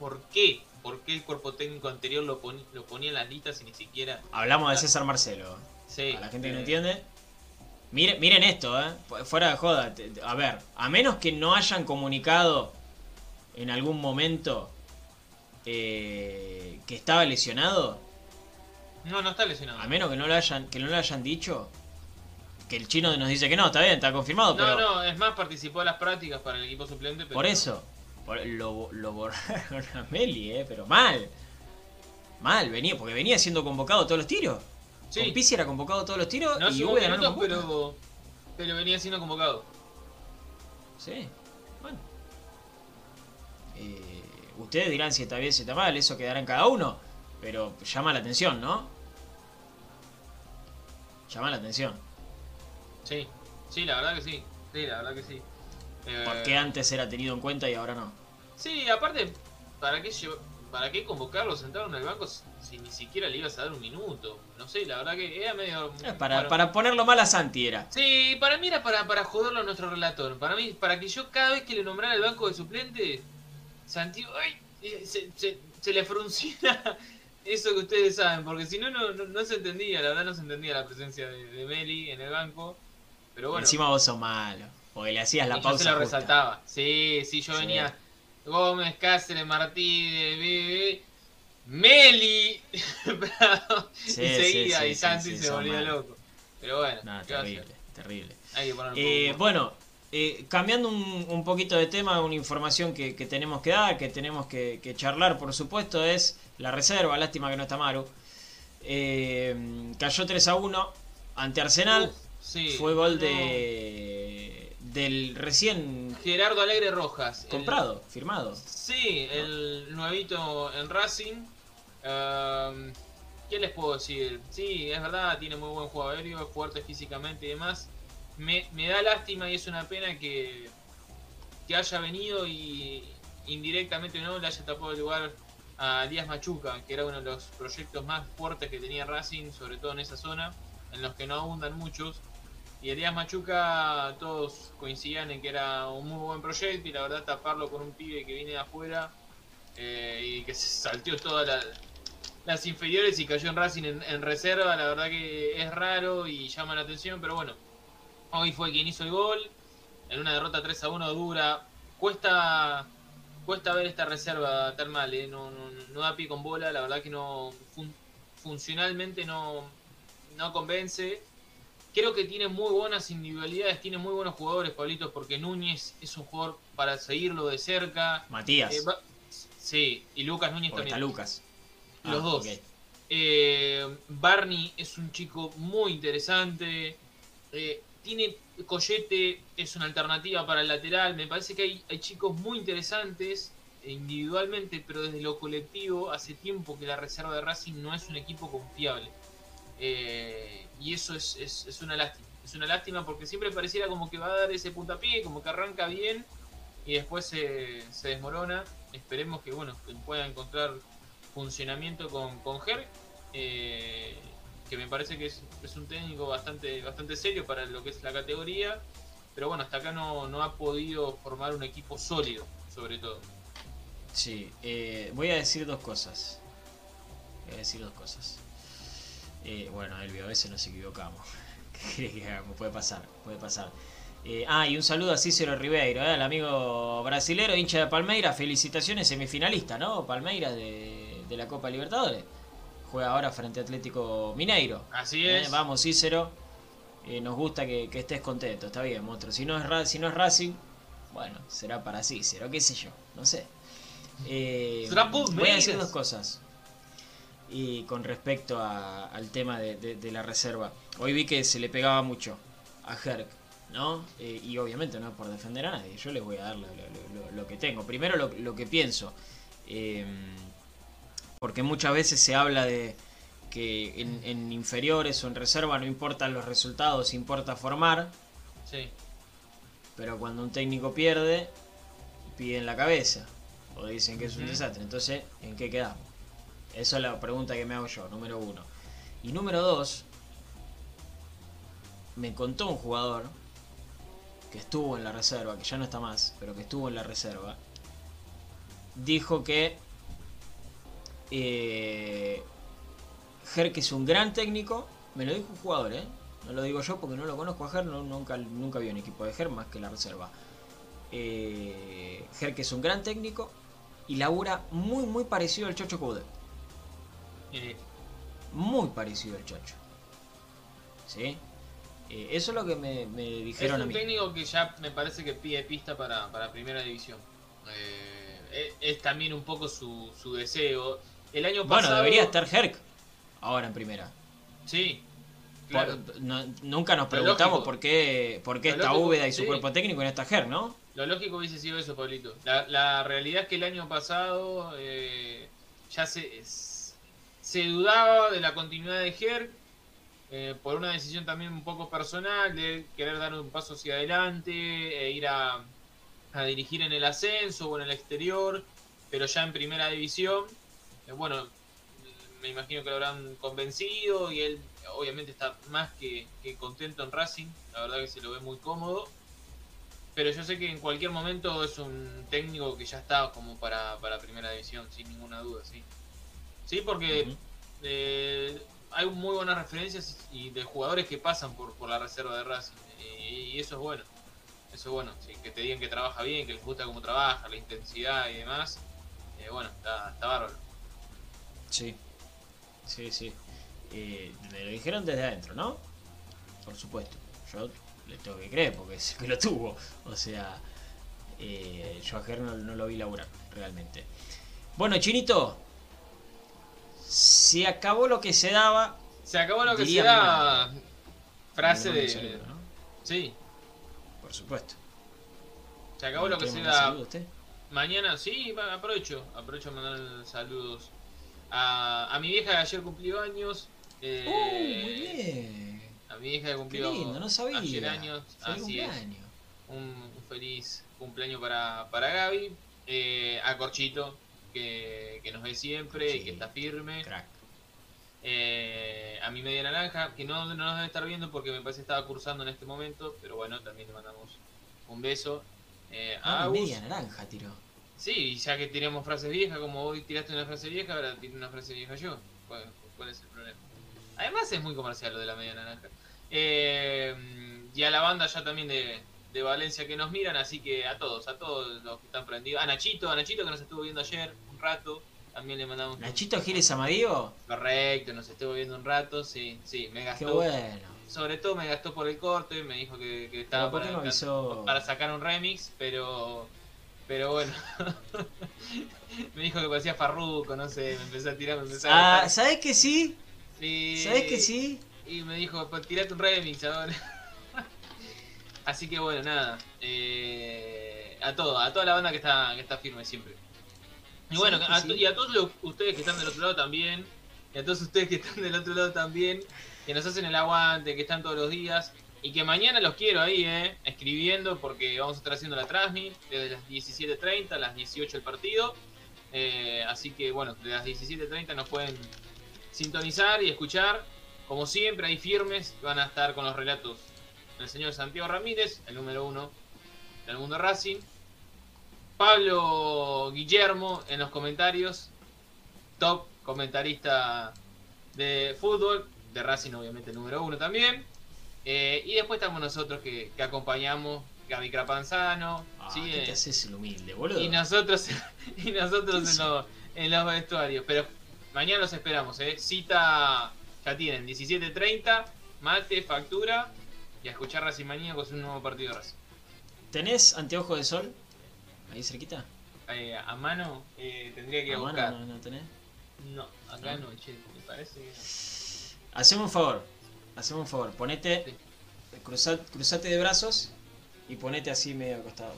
por qué, por qué el cuerpo técnico anterior lo, poni- lo ponía en las listas y ni siquiera. Hablamos de César Marcelo. Sí, A la gente que no eh, entiende. Miren, miren esto, ¿eh? Fu- Fuera de joda. A ver, a menos que no hayan comunicado en algún momento eh, que estaba lesionado, No, no está lesionado. a menos que no lo hayan, que no lo hayan dicho, que el chino nos dice que no, está bien, está confirmado, No, pero no, es más, participó en las prácticas para el equipo suplente. Pero por eso por- lo, lo borraron a Meli, ¿eh? Pero mal. Mal, venía, porque venía siendo convocado todos los tiros. Sí. Con Pizzi era convocado todos los tiros No y lo minutos, pero, pero venía siendo convocado. Sí, bueno. Eh, ustedes dirán si está bien, si está mal, eso quedará en cada uno. Pero llama la atención, ¿no? Llama la atención. Sí, sí, la verdad que sí. Sí, la verdad que sí. Eh, ¿Por qué antes era tenido en cuenta y ahora no? Sí, aparte, ¿para qué, llev- ¿para qué convocarlo, sentarlo en el banco si, ni siquiera le ibas a dar un minuto? No sé, la verdad que era medio... Eh, para, bueno, para ponerlo mal a Santi era. Sí, para mí era para, para joderlo a nuestro relator. Para mí, para que yo cada vez que le nombrara el banco de suplente, Santiago, ay, se, se- se le fruncía eso que ustedes saben, porque si no, no, no, se entendía, la verdad no se entendía la presencia de, de Meli en el banco. Pero bueno, Encima vos sos malo. Porque le hacías la y yo pausa. se lo justa. resaltaba. Sí, sí, yo Sí. venía Gómez, Cáceres, Martínez, Bebe, Meli, Sí, y seguía, sí, y Santi se volvía loco. Pero bueno, terrible, terrible. Hay que poner un Eh, bueno, eh, cambiando un, un poquito de tema, una información que, que tenemos que dar, que tenemos que, que charlar, por supuesto, es la reserva. Lástima que no está Maru. Eh, cayó 3 a 1 ante Arsenal. Sí, Fue gol no. de del recién Gerardo Alegre Rojas. el- comprado, firmado. sí, el nuevito en Racing. ¿Qué les puedo decir? Sí, es verdad, tiene muy buen juego aéreo, es fuerte físicamente y demás. Me, me da lástima y es una pena que, que haya venido y indirectamente no le haya tapado el lugar a Díaz Machuca, que era uno de los proyectos más fuertes que tenía Racing, sobre todo en esa zona, en los que no abundan muchos. Y Elías Machuca, todos coincidían en que era un muy buen proyecto y la verdad taparlo con un pibe que viene de afuera eh, y que se salteó todas la- las inferiores y cayó en Racing en, reserva, la verdad que es raro y llama la atención, pero bueno, hoy fue quien hizo el gol, en una derrota 3 a 1 dura, cuesta cuesta ver esta reserva tan mal, eh, no, no, no da pie con bola, la verdad que no fun- funcionalmente no, no convence. Creo que tiene muy buenas individualidades, tiene muy buenos jugadores, Pablitos, porque Núñez es un jugador para seguirlo de cerca. Matías, Eh, va- sí, y Lucas Núñez porque está también. Lucas. Los Ah, dos. Eh, Barney es un chico muy interesante. Eh, tiene Coyete, es una alternativa para el lateral. Me parece que hay, hay chicos muy interesantes individualmente, pero desde lo colectivo, hace tiempo que la reserva de Racing no es un equipo confiable. Eh, y eso es, es- una lástima. Es una lástima porque siempre pareciera como que va a dar ese puntapié, como que arranca bien y después se, se desmorona. Esperemos que bueno que pueda encontrar funcionamiento con, con Ger, eh, que me parece que es, es un técnico bastante, bastante serio para lo que es la categoría, pero bueno, hasta acá no, no ha podido formar un equipo sólido, sobre todo. Sí, eh, voy a decir dos cosas. Voy a decir dos cosas. Eh, bueno, Elvio, a veces nos equivocamos. ¿Qué querés que hagamos? Puede pasar, puede pasar. Eh, ah, y un saludo a Cícero Ribeiro, eh, al amigo brasilero, hincha de Palmeiras. Felicitaciones, semifinalista, ¿no? Palmeiras de, de la Copa Libertadores. Juega ahora frente a Atlético Mineiro. Así Eh, es. vamos, Cícero. Nos gusta que, que estés contento, está bien, monstruo. Si no es, Ra- si no es Racing, Bueno, será para Cícero, qué sé yo, no sé. Voy a decir dos cosas. Y con respecto a- al tema de, de- de la reserva. Hoy vi que se le pegaba mucho a Herc, ¿no? Eh, y obviamente no es por defender a nadie. Yo les voy a dar lo, lo- lo- lo que tengo. Primero lo, que pienso. Eh, porque muchas veces se habla de que en, en inferiores o en reserva no importan los resultados, importa formar. Sí. Pero cuando un técnico pierde, piden la cabeza. O dicen que es un desastre. Entonces, ¿en qué quedamos? Esa es la pregunta que me hago yo, número uno. Y número dos, me contó un jugador que estuvo en la reserva, que ya no está más, pero que estuvo en la reserva. Dijo que eh, es un gran técnico. Me lo dijo un jugador, ¿eh? No lo digo yo porque no lo conozco a nunca, nunca vi un equipo de Ger más que la reserva. Eh, es un gran técnico y labura muy muy parecido al Chocho Coudet. Eh, Muy parecido al Chocho. ¿Sí? Eh, eso es lo que me, dijeron a un mí. técnico que ya me parece que pide pista para, para primera división. Eh, es, es también un poco su, su deseo. El año Bueno, pasado. debería estar Herc ahora en primera. Sí. Por- Claro. no- nunca nos preguntamos por qué, por qué está lógico, Úbeda y su sí. cuerpo técnico y no está Ger, ¿no? Lo lógico hubiese sido eso, Pablito. La, la realidad es que el año pasado eh, ya se, se dudaba de la continuidad de Ger eh, por una decisión también un poco personal de querer dar un paso hacia adelante e ir a, a dirigir en el ascenso o en el exterior, pero ya en primera división. Eh, bueno, me imagino que lo habrán convencido y él obviamente está más que, que contento en Racing. La verdad que se lo ve muy cómodo. Pero yo sé que en cualquier momento es un técnico que ya está como para, para primera división, sin ninguna duda, sí. Sí, porque eh, hay muy buenas referencias y de jugadores que pasan por, por la reserva de Racing. Y, y eso es bueno. Eso es bueno. sí, que te digan que trabaja bien, que les gusta cómo trabaja, la intensidad y demás. Eh, bueno, está, está bárbaro. Sí, sí, sí. Eh, me lo dijeron desde adentro, ¿no? Por supuesto. Yo le tengo que creer porque es que lo tuvo. O sea, eh, yo a Ger no, no lo vi laburar realmente. Bueno, Chinito, se acabó lo que se daba. Se acabó lo que se da. mi Frase de. un saludo, ¿no? Sí, Por supuesto. se acabó lo que ¿Quiere se mandar da. saludo usted? Mañana, sí, aprovecho. Aprovecho a mandar saludos a, a mi vieja que ayer cumplió años. eh, ¡Uh, muy bien! A mi hija que Qué cumplió lindo, no sabía. ayer años. Feliz así es. un feliz cumpleaños para, para Gaby. eh, a Corchito, que, que nos ve siempre y que está firme. Crack. Eh, a mi media naranja, que no, no nos debe estar viendo porque me parece que estaba cursando en este momento, pero bueno, también le mandamos un beso. Eh, a Ah, Agus, media naranja tiró. Sí, y ya que tiramos frases viejas, como hoy tiraste una frase vieja, ahora tiro una frase vieja yo. ¿Cuál, cuál es el problema? Además es muy comercial lo de la media naranja. Eh, y a la banda ya también de, de Valencia que nos miran, así que a todos, a todos los que están prendidos. A Nachito, a Nachito que nos estuvo viendo ayer un rato, también le mandamos un Nachito Giles Amadío. correcto, nos estuvo viendo un rato, sí, sí, me Qué gastó. bueno. Sobre todo me gastó por el corte, me dijo que, que estaba ¿por qué para, no avisó? para sacar un remix, pero pero bueno. me dijo que parecía Farruko, no sé, me empezó a tirar, me empezó a Ah. ¿sabes que sí? Y- ¿Sabes que sí? Y me dijo, pues tirate un remix ahora. Así que bueno, nada. eh, a todo, a toda la banda que está, que está firme siempre. Y bueno, ¿Sabes que a sí? y a todos los- ustedes que están del otro lado también, y a todos ustedes que están del otro lado también, que nos hacen el aguante, que están todos los días, y que mañana los quiero ahí, eh, escribiendo, porque vamos a estar haciendo la transmit desde las 17.30 a las 18 el partido. Eh, así que bueno, de las 17.30 nos pueden sintonizar y escuchar. Como siempre, ahí firmes, van a estar con los relatos del señor Santiago Ramírez, el número uno del mundo Racing. Pablo Guillermo en los comentarios, top comentarista de fútbol, de Racing obviamente el número uno también. Eh, y después estamos nosotros que, que acompañamos, Gaby Crapanzano, Ah, ¿sí? ¿Qué Eh, te haces el humilde, boludo? y nosotros, y nosotros ¿Qué en, los- en los vestuarios. Pero mañana los esperamos, ¿eh? Cita ya tienen, 17.30, mate, factura y a escuchar Racing Maníacos un nuevo partido de Racing. ¿Tenés anteojo de sol? Ahí cerquita. Eh, a mano eh, tendría que ¿A mano buscar. no, no tenés? No, acá Ah. no, che, me parece que no. Hacemos un favor. Hacemos un favor. Ponete. Sí. cruza- cruzate de brazos y ponete así medio acostado.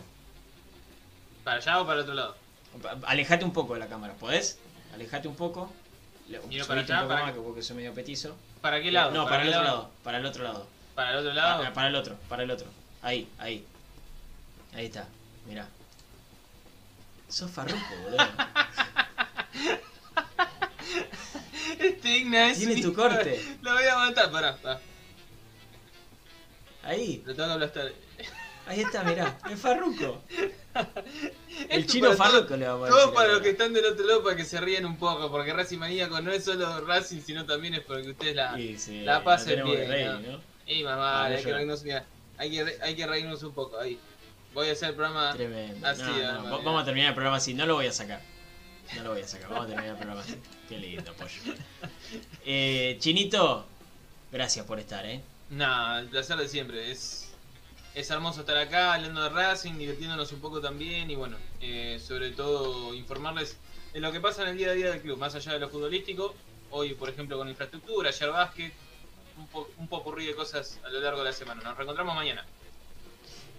¿Para allá o para el otro lado? Alejate un poco de la cámara, ¿podés? Alejate un poco. Miro para allá, un poco para más, que- que porque soy medio petizo. ¿Para qué lado? No, para, el otro lado? Para el otro lado. ¿Para el otro lado? Pa- Para, el otro, para el otro. Ahí, ahí. Ahí está, mirá. Sos farruco, boludo. Este Igna es Tiene tu hijo corte. Lo voy a matar, pará, pará. Ahí, Lo tengo que aplastar. ahí está, mirá. Es farruco. El chino farruco le vamos a Todo para los que están del otro lado para que se rían un poco, porque Racing Maníaco no es solo Racing, sino también es porque ustedes la, sí, la pasen bien. reír, ¿no? ¿no? Ey, mamá, Ah, no hay, que reírnos, mira, hay, que, re- hay que reírnos un poco, ahí. Voy a hacer el programa... Tremendo. Así, No, no, vamos a terminar el programa así. No lo voy a sacar. No lo voy a sacar. Vamos a terminar el programa así. Qué lindo, pollo. Eh, Chinito, gracias por estar, ¿eh? Nada, el placer de siempre. Es, es hermoso estar acá hablando de Racing, divirtiéndonos un poco también y bueno, eh, sobre todo informarles de lo que pasa en el día a día del club, más allá de lo futbolístico. Hoy, por ejemplo, con infraestructura, ayer básquet, un, po, un popurrí de cosas a lo largo de la semana. Nos reencontramos mañana.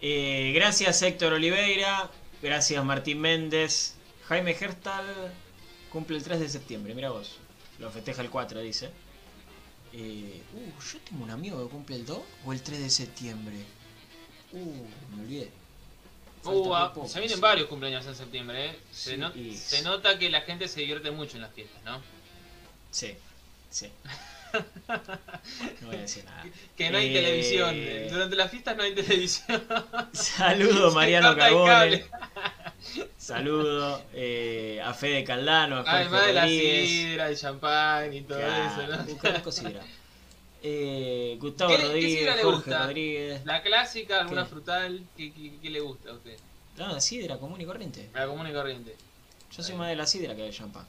Eh, gracias Héctor Oliveira, gracias Martín Méndez. Jaime Gerstal cumple el 3 de septiembre, mira vos. Lo festeja el 4, dice. Eh, uh, yo tengo un amigo que cumple el 2 o el 3 de septiembre. Uh, me olvidé. Uh, ah, poco, se vienen sí. varios cumpleaños en septiembre, ¿eh? Se, Sí, y- se nota que la gente se divierte mucho en las fiestas, ¿no? Sí, sí. No voy a decir nada. Que no hay Eh, televisión. Durante las fiestas no hay televisión. Saludo Mariano Carbone. Saludo eh, a Fede Caldano, a Jorge Además de la sidra, el champán y todo Claro, eso, ¿no? Eh, Gustavo ¿Qué qué Rodríguez, le Jorge gusta? Rodríguez. La clásica, alguna ¿Qué? frutal, ¿qué, qué, qué le gusta a usted? No, la sidra común y corriente. La común y corriente. Yo soy más de la sidra que del champán.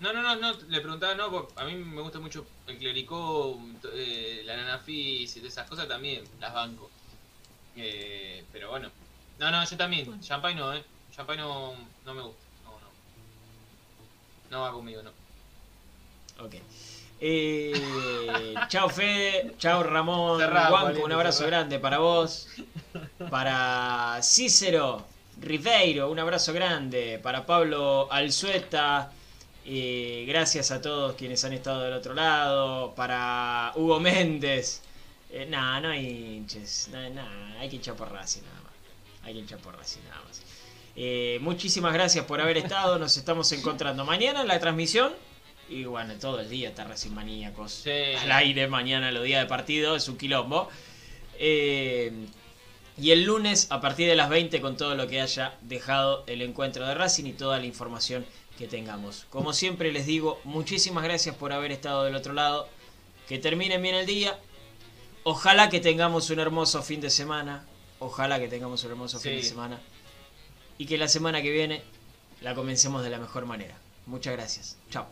No, no, no, no, le preguntaba, no, porque a mí me gusta mucho el clericó, eh, la nanafis y de esas cosas también, las banco. Eh, pero bueno. No, no, yo también. Champagne no, eh. Champagne no, no me gusta. No, no. No va conmigo, no. Ok. Eh, chao Fede, chao Ramón, Cerrá, Juanco, Valiente, un abrazo grande para vos. Para Cícero Ribeiro, un abrazo grande. Para Pablo Alzueta, eh, gracias a todos quienes han estado del otro lado. Para Hugo Méndez. Eh, nah, no hay hinches. Nah, nah, hay que hinchar por Racing nada más. Hay que hinchar por Racing nada más. Eh, muchísimas gracias por haber estado. Nos estamos encontrando mañana en la transmisión. Y bueno, todo el día está Racing Maníacos. Sí. Al aire mañana, los días de partido. Es un quilombo. Eh, y el lunes a partir de las 20 con todo lo que haya dejado el encuentro de Racing y toda la información que tengamos. Como siempre les digo, muchísimas gracias por haber estado del otro lado. Que terminen bien el día. Ojalá que tengamos un hermoso fin de semana. Ojalá que tengamos un hermoso fin de semana. Y que la semana que viene la comencemos de la mejor manera. Muchas gracias. Chao.